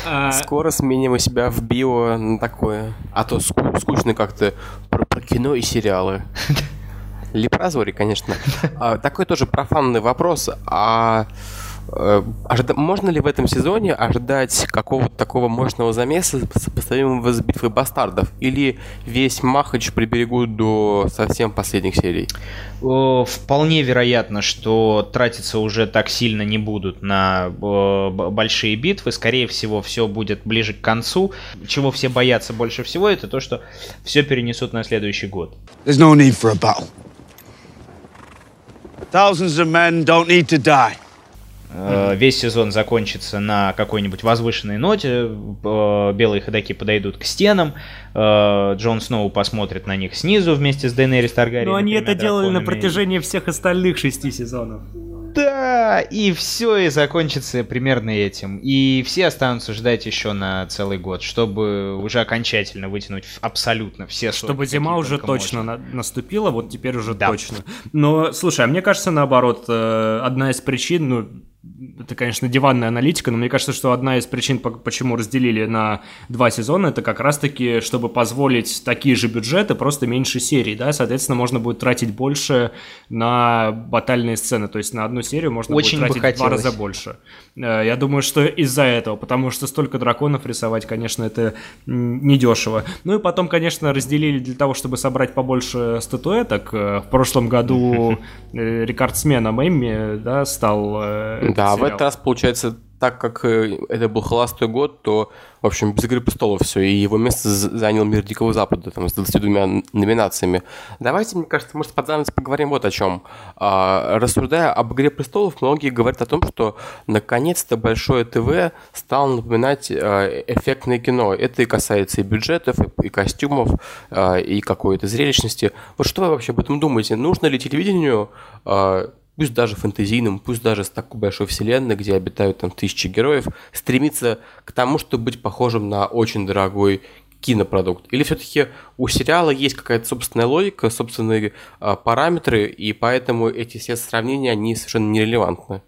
А, Скоро сменим у себя в био на такое. А то скучно как-то про кино и сериалы. Лепрозорий, конечно. А, такой тоже профанный вопрос. А э. Можно ли в этом сезоне ожидать какого-то такого мощного замеса, сопоставимого с битвой бастардов? Или весь Махач приберегут до совсем последних серий? Вполне вероятно, что тратиться уже так сильно не будут на большие битвы. Скорее всего, все будет ближе к концу. Чего все боятся больше всего, это то, что все перенесут на следующий год. There's no need for a battle. Thousands of men don't need to die. Э, весь сезон закончится на какой-нибудь возвышенной ноте, э, белые ходаки подойдут к стенам, э, Джон Сноу посмотрит на них снизу вместе с Дейнерис Таргариен. Но они это делали на протяжении всех остальных шести сезонов. Да, и все и закончится примерно этим. И все останутся ждать еще на целый год, чтобы уже окончательно вытянуть абсолютно все Чтобы зима уже точно на- наступила, вот теперь уже да. точно. Но, слушай, а мне кажется, наоборот, одна из причин, ну, это, конечно, диванная аналитика, но мне кажется, что одна из причин, почему разделили на два сезона, это как раз-таки, чтобы позволить такие же бюджеты, просто меньше серий, да, соответственно, можно будет тратить больше на батальные сцены, то есть на одну серию можно Очень будет тратить в два раза больше. Э, я думаю, что из-за этого, потому что столько драконов рисовать, конечно, это недешево. Ну и потом, конечно, разделили для того, чтобы собрать побольше статуэток. Э, в прошлом году э, рекордсменом Эмми, да, стал Да, в этот раз, получается, так как э, это был холостой год, то, в общем, без «Игры престолов» все, и его место занял «Мир Дикого Запада» там, с 22 номинациями. Давайте, мне кажется, может, под занавес поговорим вот о чем. А, рассуждая об «Игре престолов», многие говорят о том, что наконец-то Большое ТВ стало напоминать а, эффектное кино. Это и касается и бюджетов, и, и костюмов, а, и какой-то зрелищности. Вот что вы вообще об этом думаете? Нужно ли телевидению а, пусть даже фэнтезийным, пусть даже с такой большой вселенной, где обитают там тысячи героев, стремиться к тому, чтобы быть похожим на очень дорогой кинопродукт? Или все-таки у сериала есть какая-то собственная логика, собственные э, параметры, и поэтому эти все сравнения, они совершенно нерелевантны?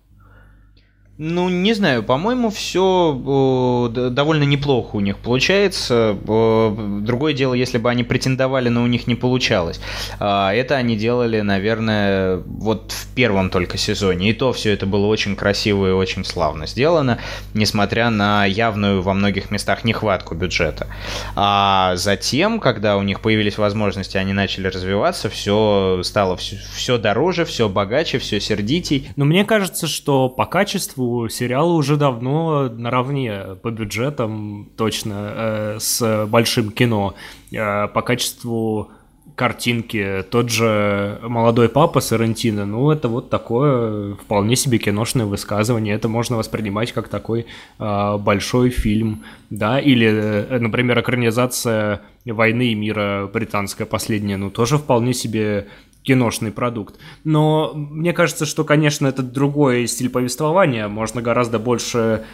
Ну, не знаю, по-моему, все довольно неплохо у них получается. Другое дело, если бы они претендовали, но у них не получалось. А, это они делали, наверное, вот в первом только сезоне. И то все это было очень красиво и очень славно сделано, несмотря на явную во многих местах нехватку бюджета. А затем, когда у них появились возможности, они начали развиваться, все стало все, все дороже, все богаче, все сердитей. Но мне кажется, что по качеству качеству сериала уже давно наравне по бюджетам точно э, с большим кино. Э, по качеству картинки тот же «Молодой папа» Сарантино, ну, это вот такое вполне себе киношное высказывание, это можно воспринимать как такой э, большой фильм, да, или, например, экранизация «Войны и мира» британская последняя, ну, тоже вполне себе киношный продукт. Но мне кажется, что, конечно, это другой стиль повествования. Можно гораздо больше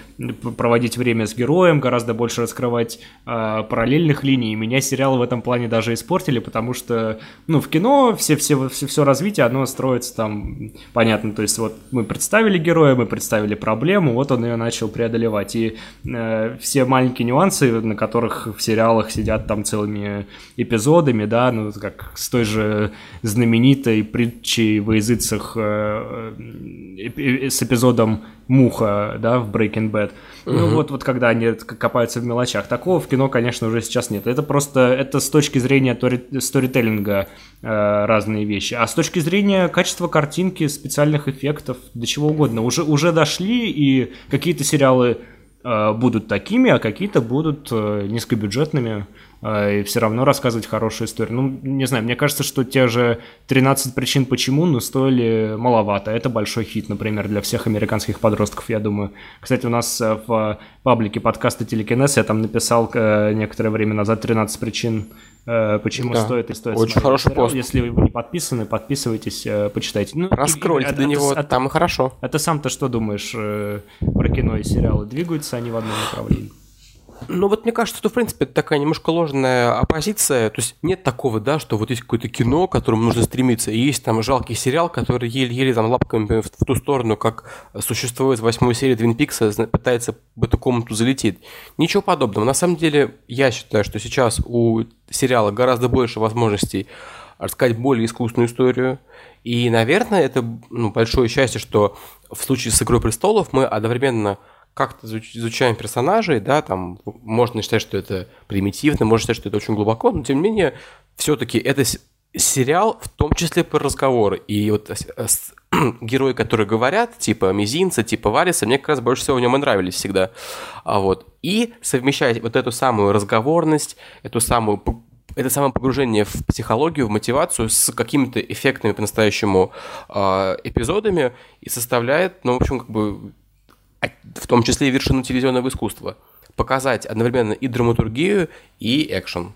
проводить время с героем, гораздо больше раскрывать э, параллельных линий. И меня сериалы в этом плане даже испортили, потому что, ну, в кино все, все, все, все развитие, оно строится там, понятно, то есть вот мы представили героя, мы представили проблему, вот он ее начал преодолевать. И э, все маленькие нюансы, на которых в сериалах сидят там целыми эпизодами, да, ну, как с той же знаменитой знаменитой притчей во языцах э, э, с эпизодом Муха, да, в Breaking Bad. Uh-huh. Ну вот, вот когда они копаются в мелочах. Такого в кино, конечно, уже сейчас нет. Это просто, это с точки зрения тори- сторителлинга э, разные вещи. А с точки зрения качества картинки, специальных эффектов, до чего угодно, уже, уже дошли, и какие-то сериалы э, будут такими, а какие-то будут э, низкобюджетными. А, и все равно рассказывать хорошую историю. Ну, не знаю, мне кажется, что те же 13 причин почему, ну, стоили маловато. Это большой хит, например, для всех американских подростков, я думаю. Кстати, у нас э, в паблике подкаста Телекинез я там написал э, некоторое время назад 13 причин, э, почему да. стоит и стоит Очень смотреть. хороший пост. Если вы не подписаны, подписывайтесь, почитайте. Ну, Раскройте до него, это, там и хорошо. Это сам-то что думаешь про кино и сериалы? Двигаются они в одном направлении? Ну вот мне кажется, что в принципе это такая немножко ложная оппозиция. То есть нет такого, да, что вот есть какое-то кино, к которому нужно стремиться, и есть там жалкий сериал, который еле-еле там лапками в, в ту сторону, как существует в восьмой серии Твин Пикса, пытается в эту комнату залететь. Ничего подобного. На самом деле, я считаю, что сейчас у сериала гораздо больше возможностей рассказать более искусственную историю. И, наверное, это ну, большое счастье, что в случае с «Игрой престолов» мы одновременно как-то изучаем персонажей, да, там можно считать, что это примитивно, можно считать, что это очень глубоко, но тем не менее, все-таки это сериал, в том числе про разговоры. И вот герои, которые говорят, типа Мизинца, типа Вариса, мне как раз больше всего в нем и нравились всегда. А вот. И совмещать вот эту самую разговорность, эту самую это самое погружение в психологию, в мотивацию с какими-то эффектными по-настоящему э, эпизодами и составляет, ну, в общем, как бы в том числе и вершину телевизионного искусства. Показать одновременно и драматургию, и экшен.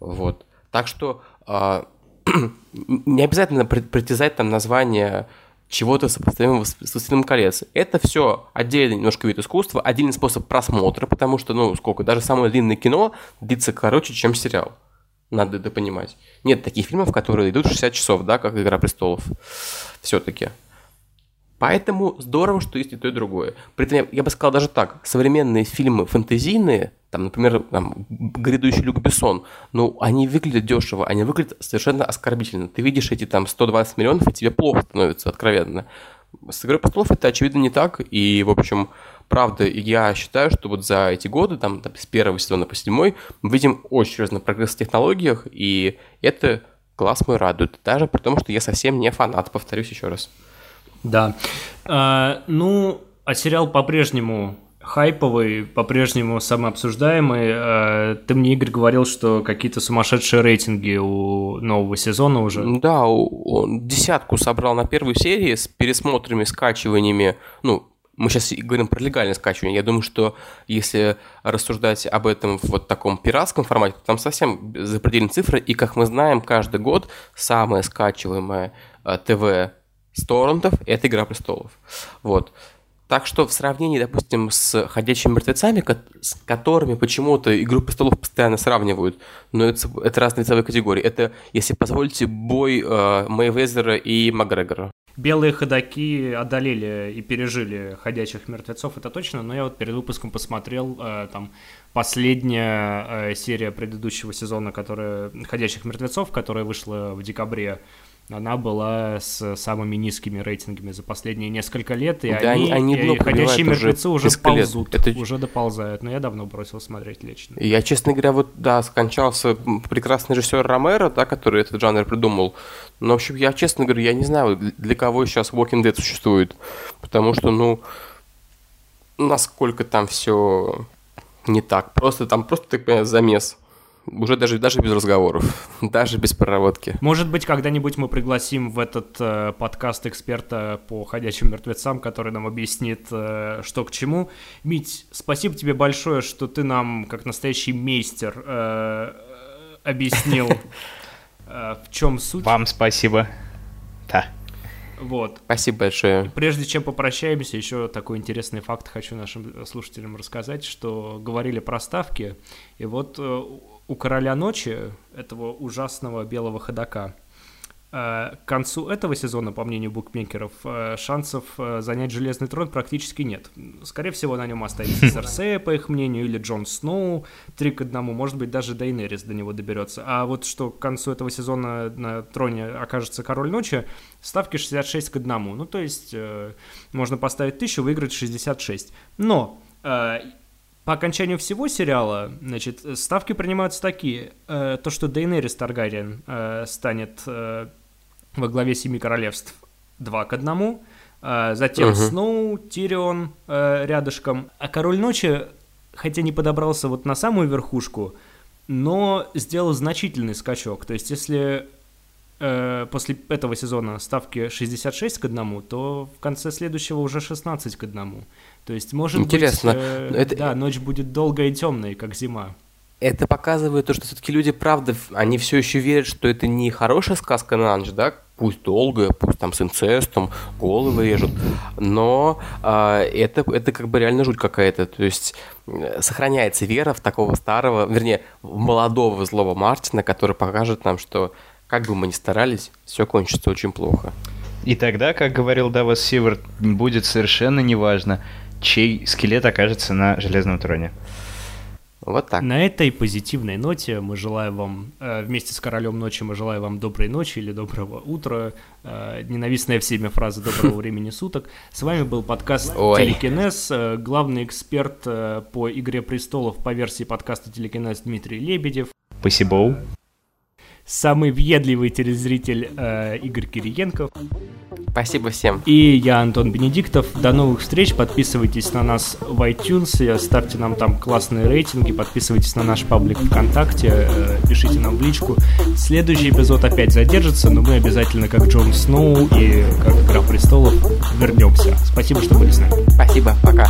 Вот. Так что э, не обязательно притязать там название чего-то сопоставимого с «Властелином колец». Это все отдельный немножко вид искусства, отдельный способ просмотра, потому что, ну, сколько, даже самое длинное кино длится короче, чем сериал. Надо это понимать. Нет таких фильмов, которые идут 60 часов, да, как «Игра престолов». Все-таки. Поэтому здорово, что есть и то, и другое. При этом, я, я бы сказал даже так, современные фильмы фэнтезийные, там, например, там, грядущий Люк Бессон, ну, они выглядят дешево, они выглядят совершенно оскорбительно. Ты видишь эти там 120 миллионов, и тебе плохо становится, откровенно. С «Игрой престолов» это, очевидно, не так, и, в общем, правда, я считаю, что вот за эти годы, там, с первого сезона по седьмой, мы видим очень серьезный прогресс в технологиях, и это класс мой радует, даже при том, что я совсем не фанат, повторюсь еще раз. Да. А, ну, а сериал по-прежнему хайповый, по-прежнему самообсуждаемый. А, ты мне, Игорь, говорил, что какие-то сумасшедшие рейтинги у нового сезона уже. Да, он десятку собрал на первой серии с пересмотрами, скачиваниями, ну, мы сейчас говорим про легальное скачивание. Я думаю, что если рассуждать об этом в вот таком пиратском формате, то там совсем запредельные цифры. И, как мы знаем, каждый год самое скачиваемое а, ТВ с торрентов, это «Игра престолов». Вот. Так что в сравнении, допустим, с «Ходячими мертвецами», с которыми почему-то «Игру престолов» постоянно сравнивают, но это, это разные весовые категории. Это, если позволите, бой э, Мэйвезера и Макгрегора. Белые ходаки одолели и пережили «Ходячих мертвецов», это точно, но я вот перед выпуском посмотрел э, там последняя э, серия предыдущего сезона, которая «Ходячих мертвецов», которая вышла в декабре она была с самыми низкими рейтингами за последние несколько лет, и да, они, они, и ходячие мертвецы уже, уже ползут, Это... уже доползают, но я давно бросил смотреть лично. Я, честно говоря, вот, да, скончался прекрасный режиссер Ромеро, да, который этот жанр придумал, но, в общем, я, честно говоря, я не знаю, для кого сейчас Walking Dead существует, потому что, ну, насколько там все не так, просто там просто, так понимаю, замес уже даже, даже без разговоров, даже без проработки. Может быть, когда-нибудь мы пригласим в этот э, подкаст эксперта по ходячим мертвецам, который нам объяснит, э, что к чему. Мить, спасибо тебе большое, что ты нам, как настоящий мейстер, э, объяснил Э, в чем суть? Вам спасибо. Да. Вот. Спасибо большое. Прежде чем попрощаемся, еще такой интересный факт хочу нашим слушателям рассказать, что говорили про ставки, и вот э, у «Короля ночи», этого ужасного белого ходока, Э, к концу этого сезона, по мнению букмекеров, э, шансов э, занять Железный трон практически нет. Скорее всего, на нем останется Серсея, по их мнению, или Джон Сноу, три к одному, может быть, даже Дейнерис до него доберется. А вот что к концу этого сезона на троне окажется Король Ночи, ставки 66 к одному. Ну, то есть, можно поставить тысячу, выиграть 66. Но по окончанию всего сериала, значит, ставки принимаются такие. Э, то, что Дейнерис Таргариен э, станет э, во главе Семи Королевств 2 к 1, э, затем угу. Сноу, Тирион э, рядышком. А Король Ночи, хотя не подобрался вот на самую верхушку, но сделал значительный скачок. То есть, если э, после этого сезона ставки 66 к 1, то в конце следующего уже 16 к 1. То есть, может Интересно. быть, э, это... да, ночь будет долгая и темная, как зима. Это показывает то, что все-таки люди, правда, они все еще верят, что это не хорошая сказка на ночь, да, пусть долгая, пусть там с инцестом, головы режут, но э, это, это как бы реально жуть какая-то. То есть э, сохраняется вера в такого старого, вернее, в молодого злого Мартина, который покажет нам, что как бы мы ни старались, все кончится очень плохо. И тогда, как говорил Давос Сивард, будет совершенно неважно, чей скелет окажется на железном троне. Вот так. На этой позитивной ноте мы желаем вам, э, вместе с Королем Ночи, мы желаем вам доброй ночи или доброго утра, э, ненавистная всеми фраза доброго времени суток. С вами был подкаст Ой. Телекинез, э, главный эксперт по «Игре престолов» по версии подкаста Телекинез Дмитрий Лебедев. Спасибо самый въедливый телезритель э, Игорь Кириенков. Спасибо всем. И я Антон Бенедиктов. До новых встреч. Подписывайтесь на нас в iTunes, ставьте нам там классные рейтинги, подписывайтесь на наш паблик ВКонтакте, э, пишите нам в личку. Следующий эпизод опять задержится, но мы обязательно, как Джон Сноу и как Игра Престолов, вернемся. Спасибо, что были с нами. Спасибо, пока.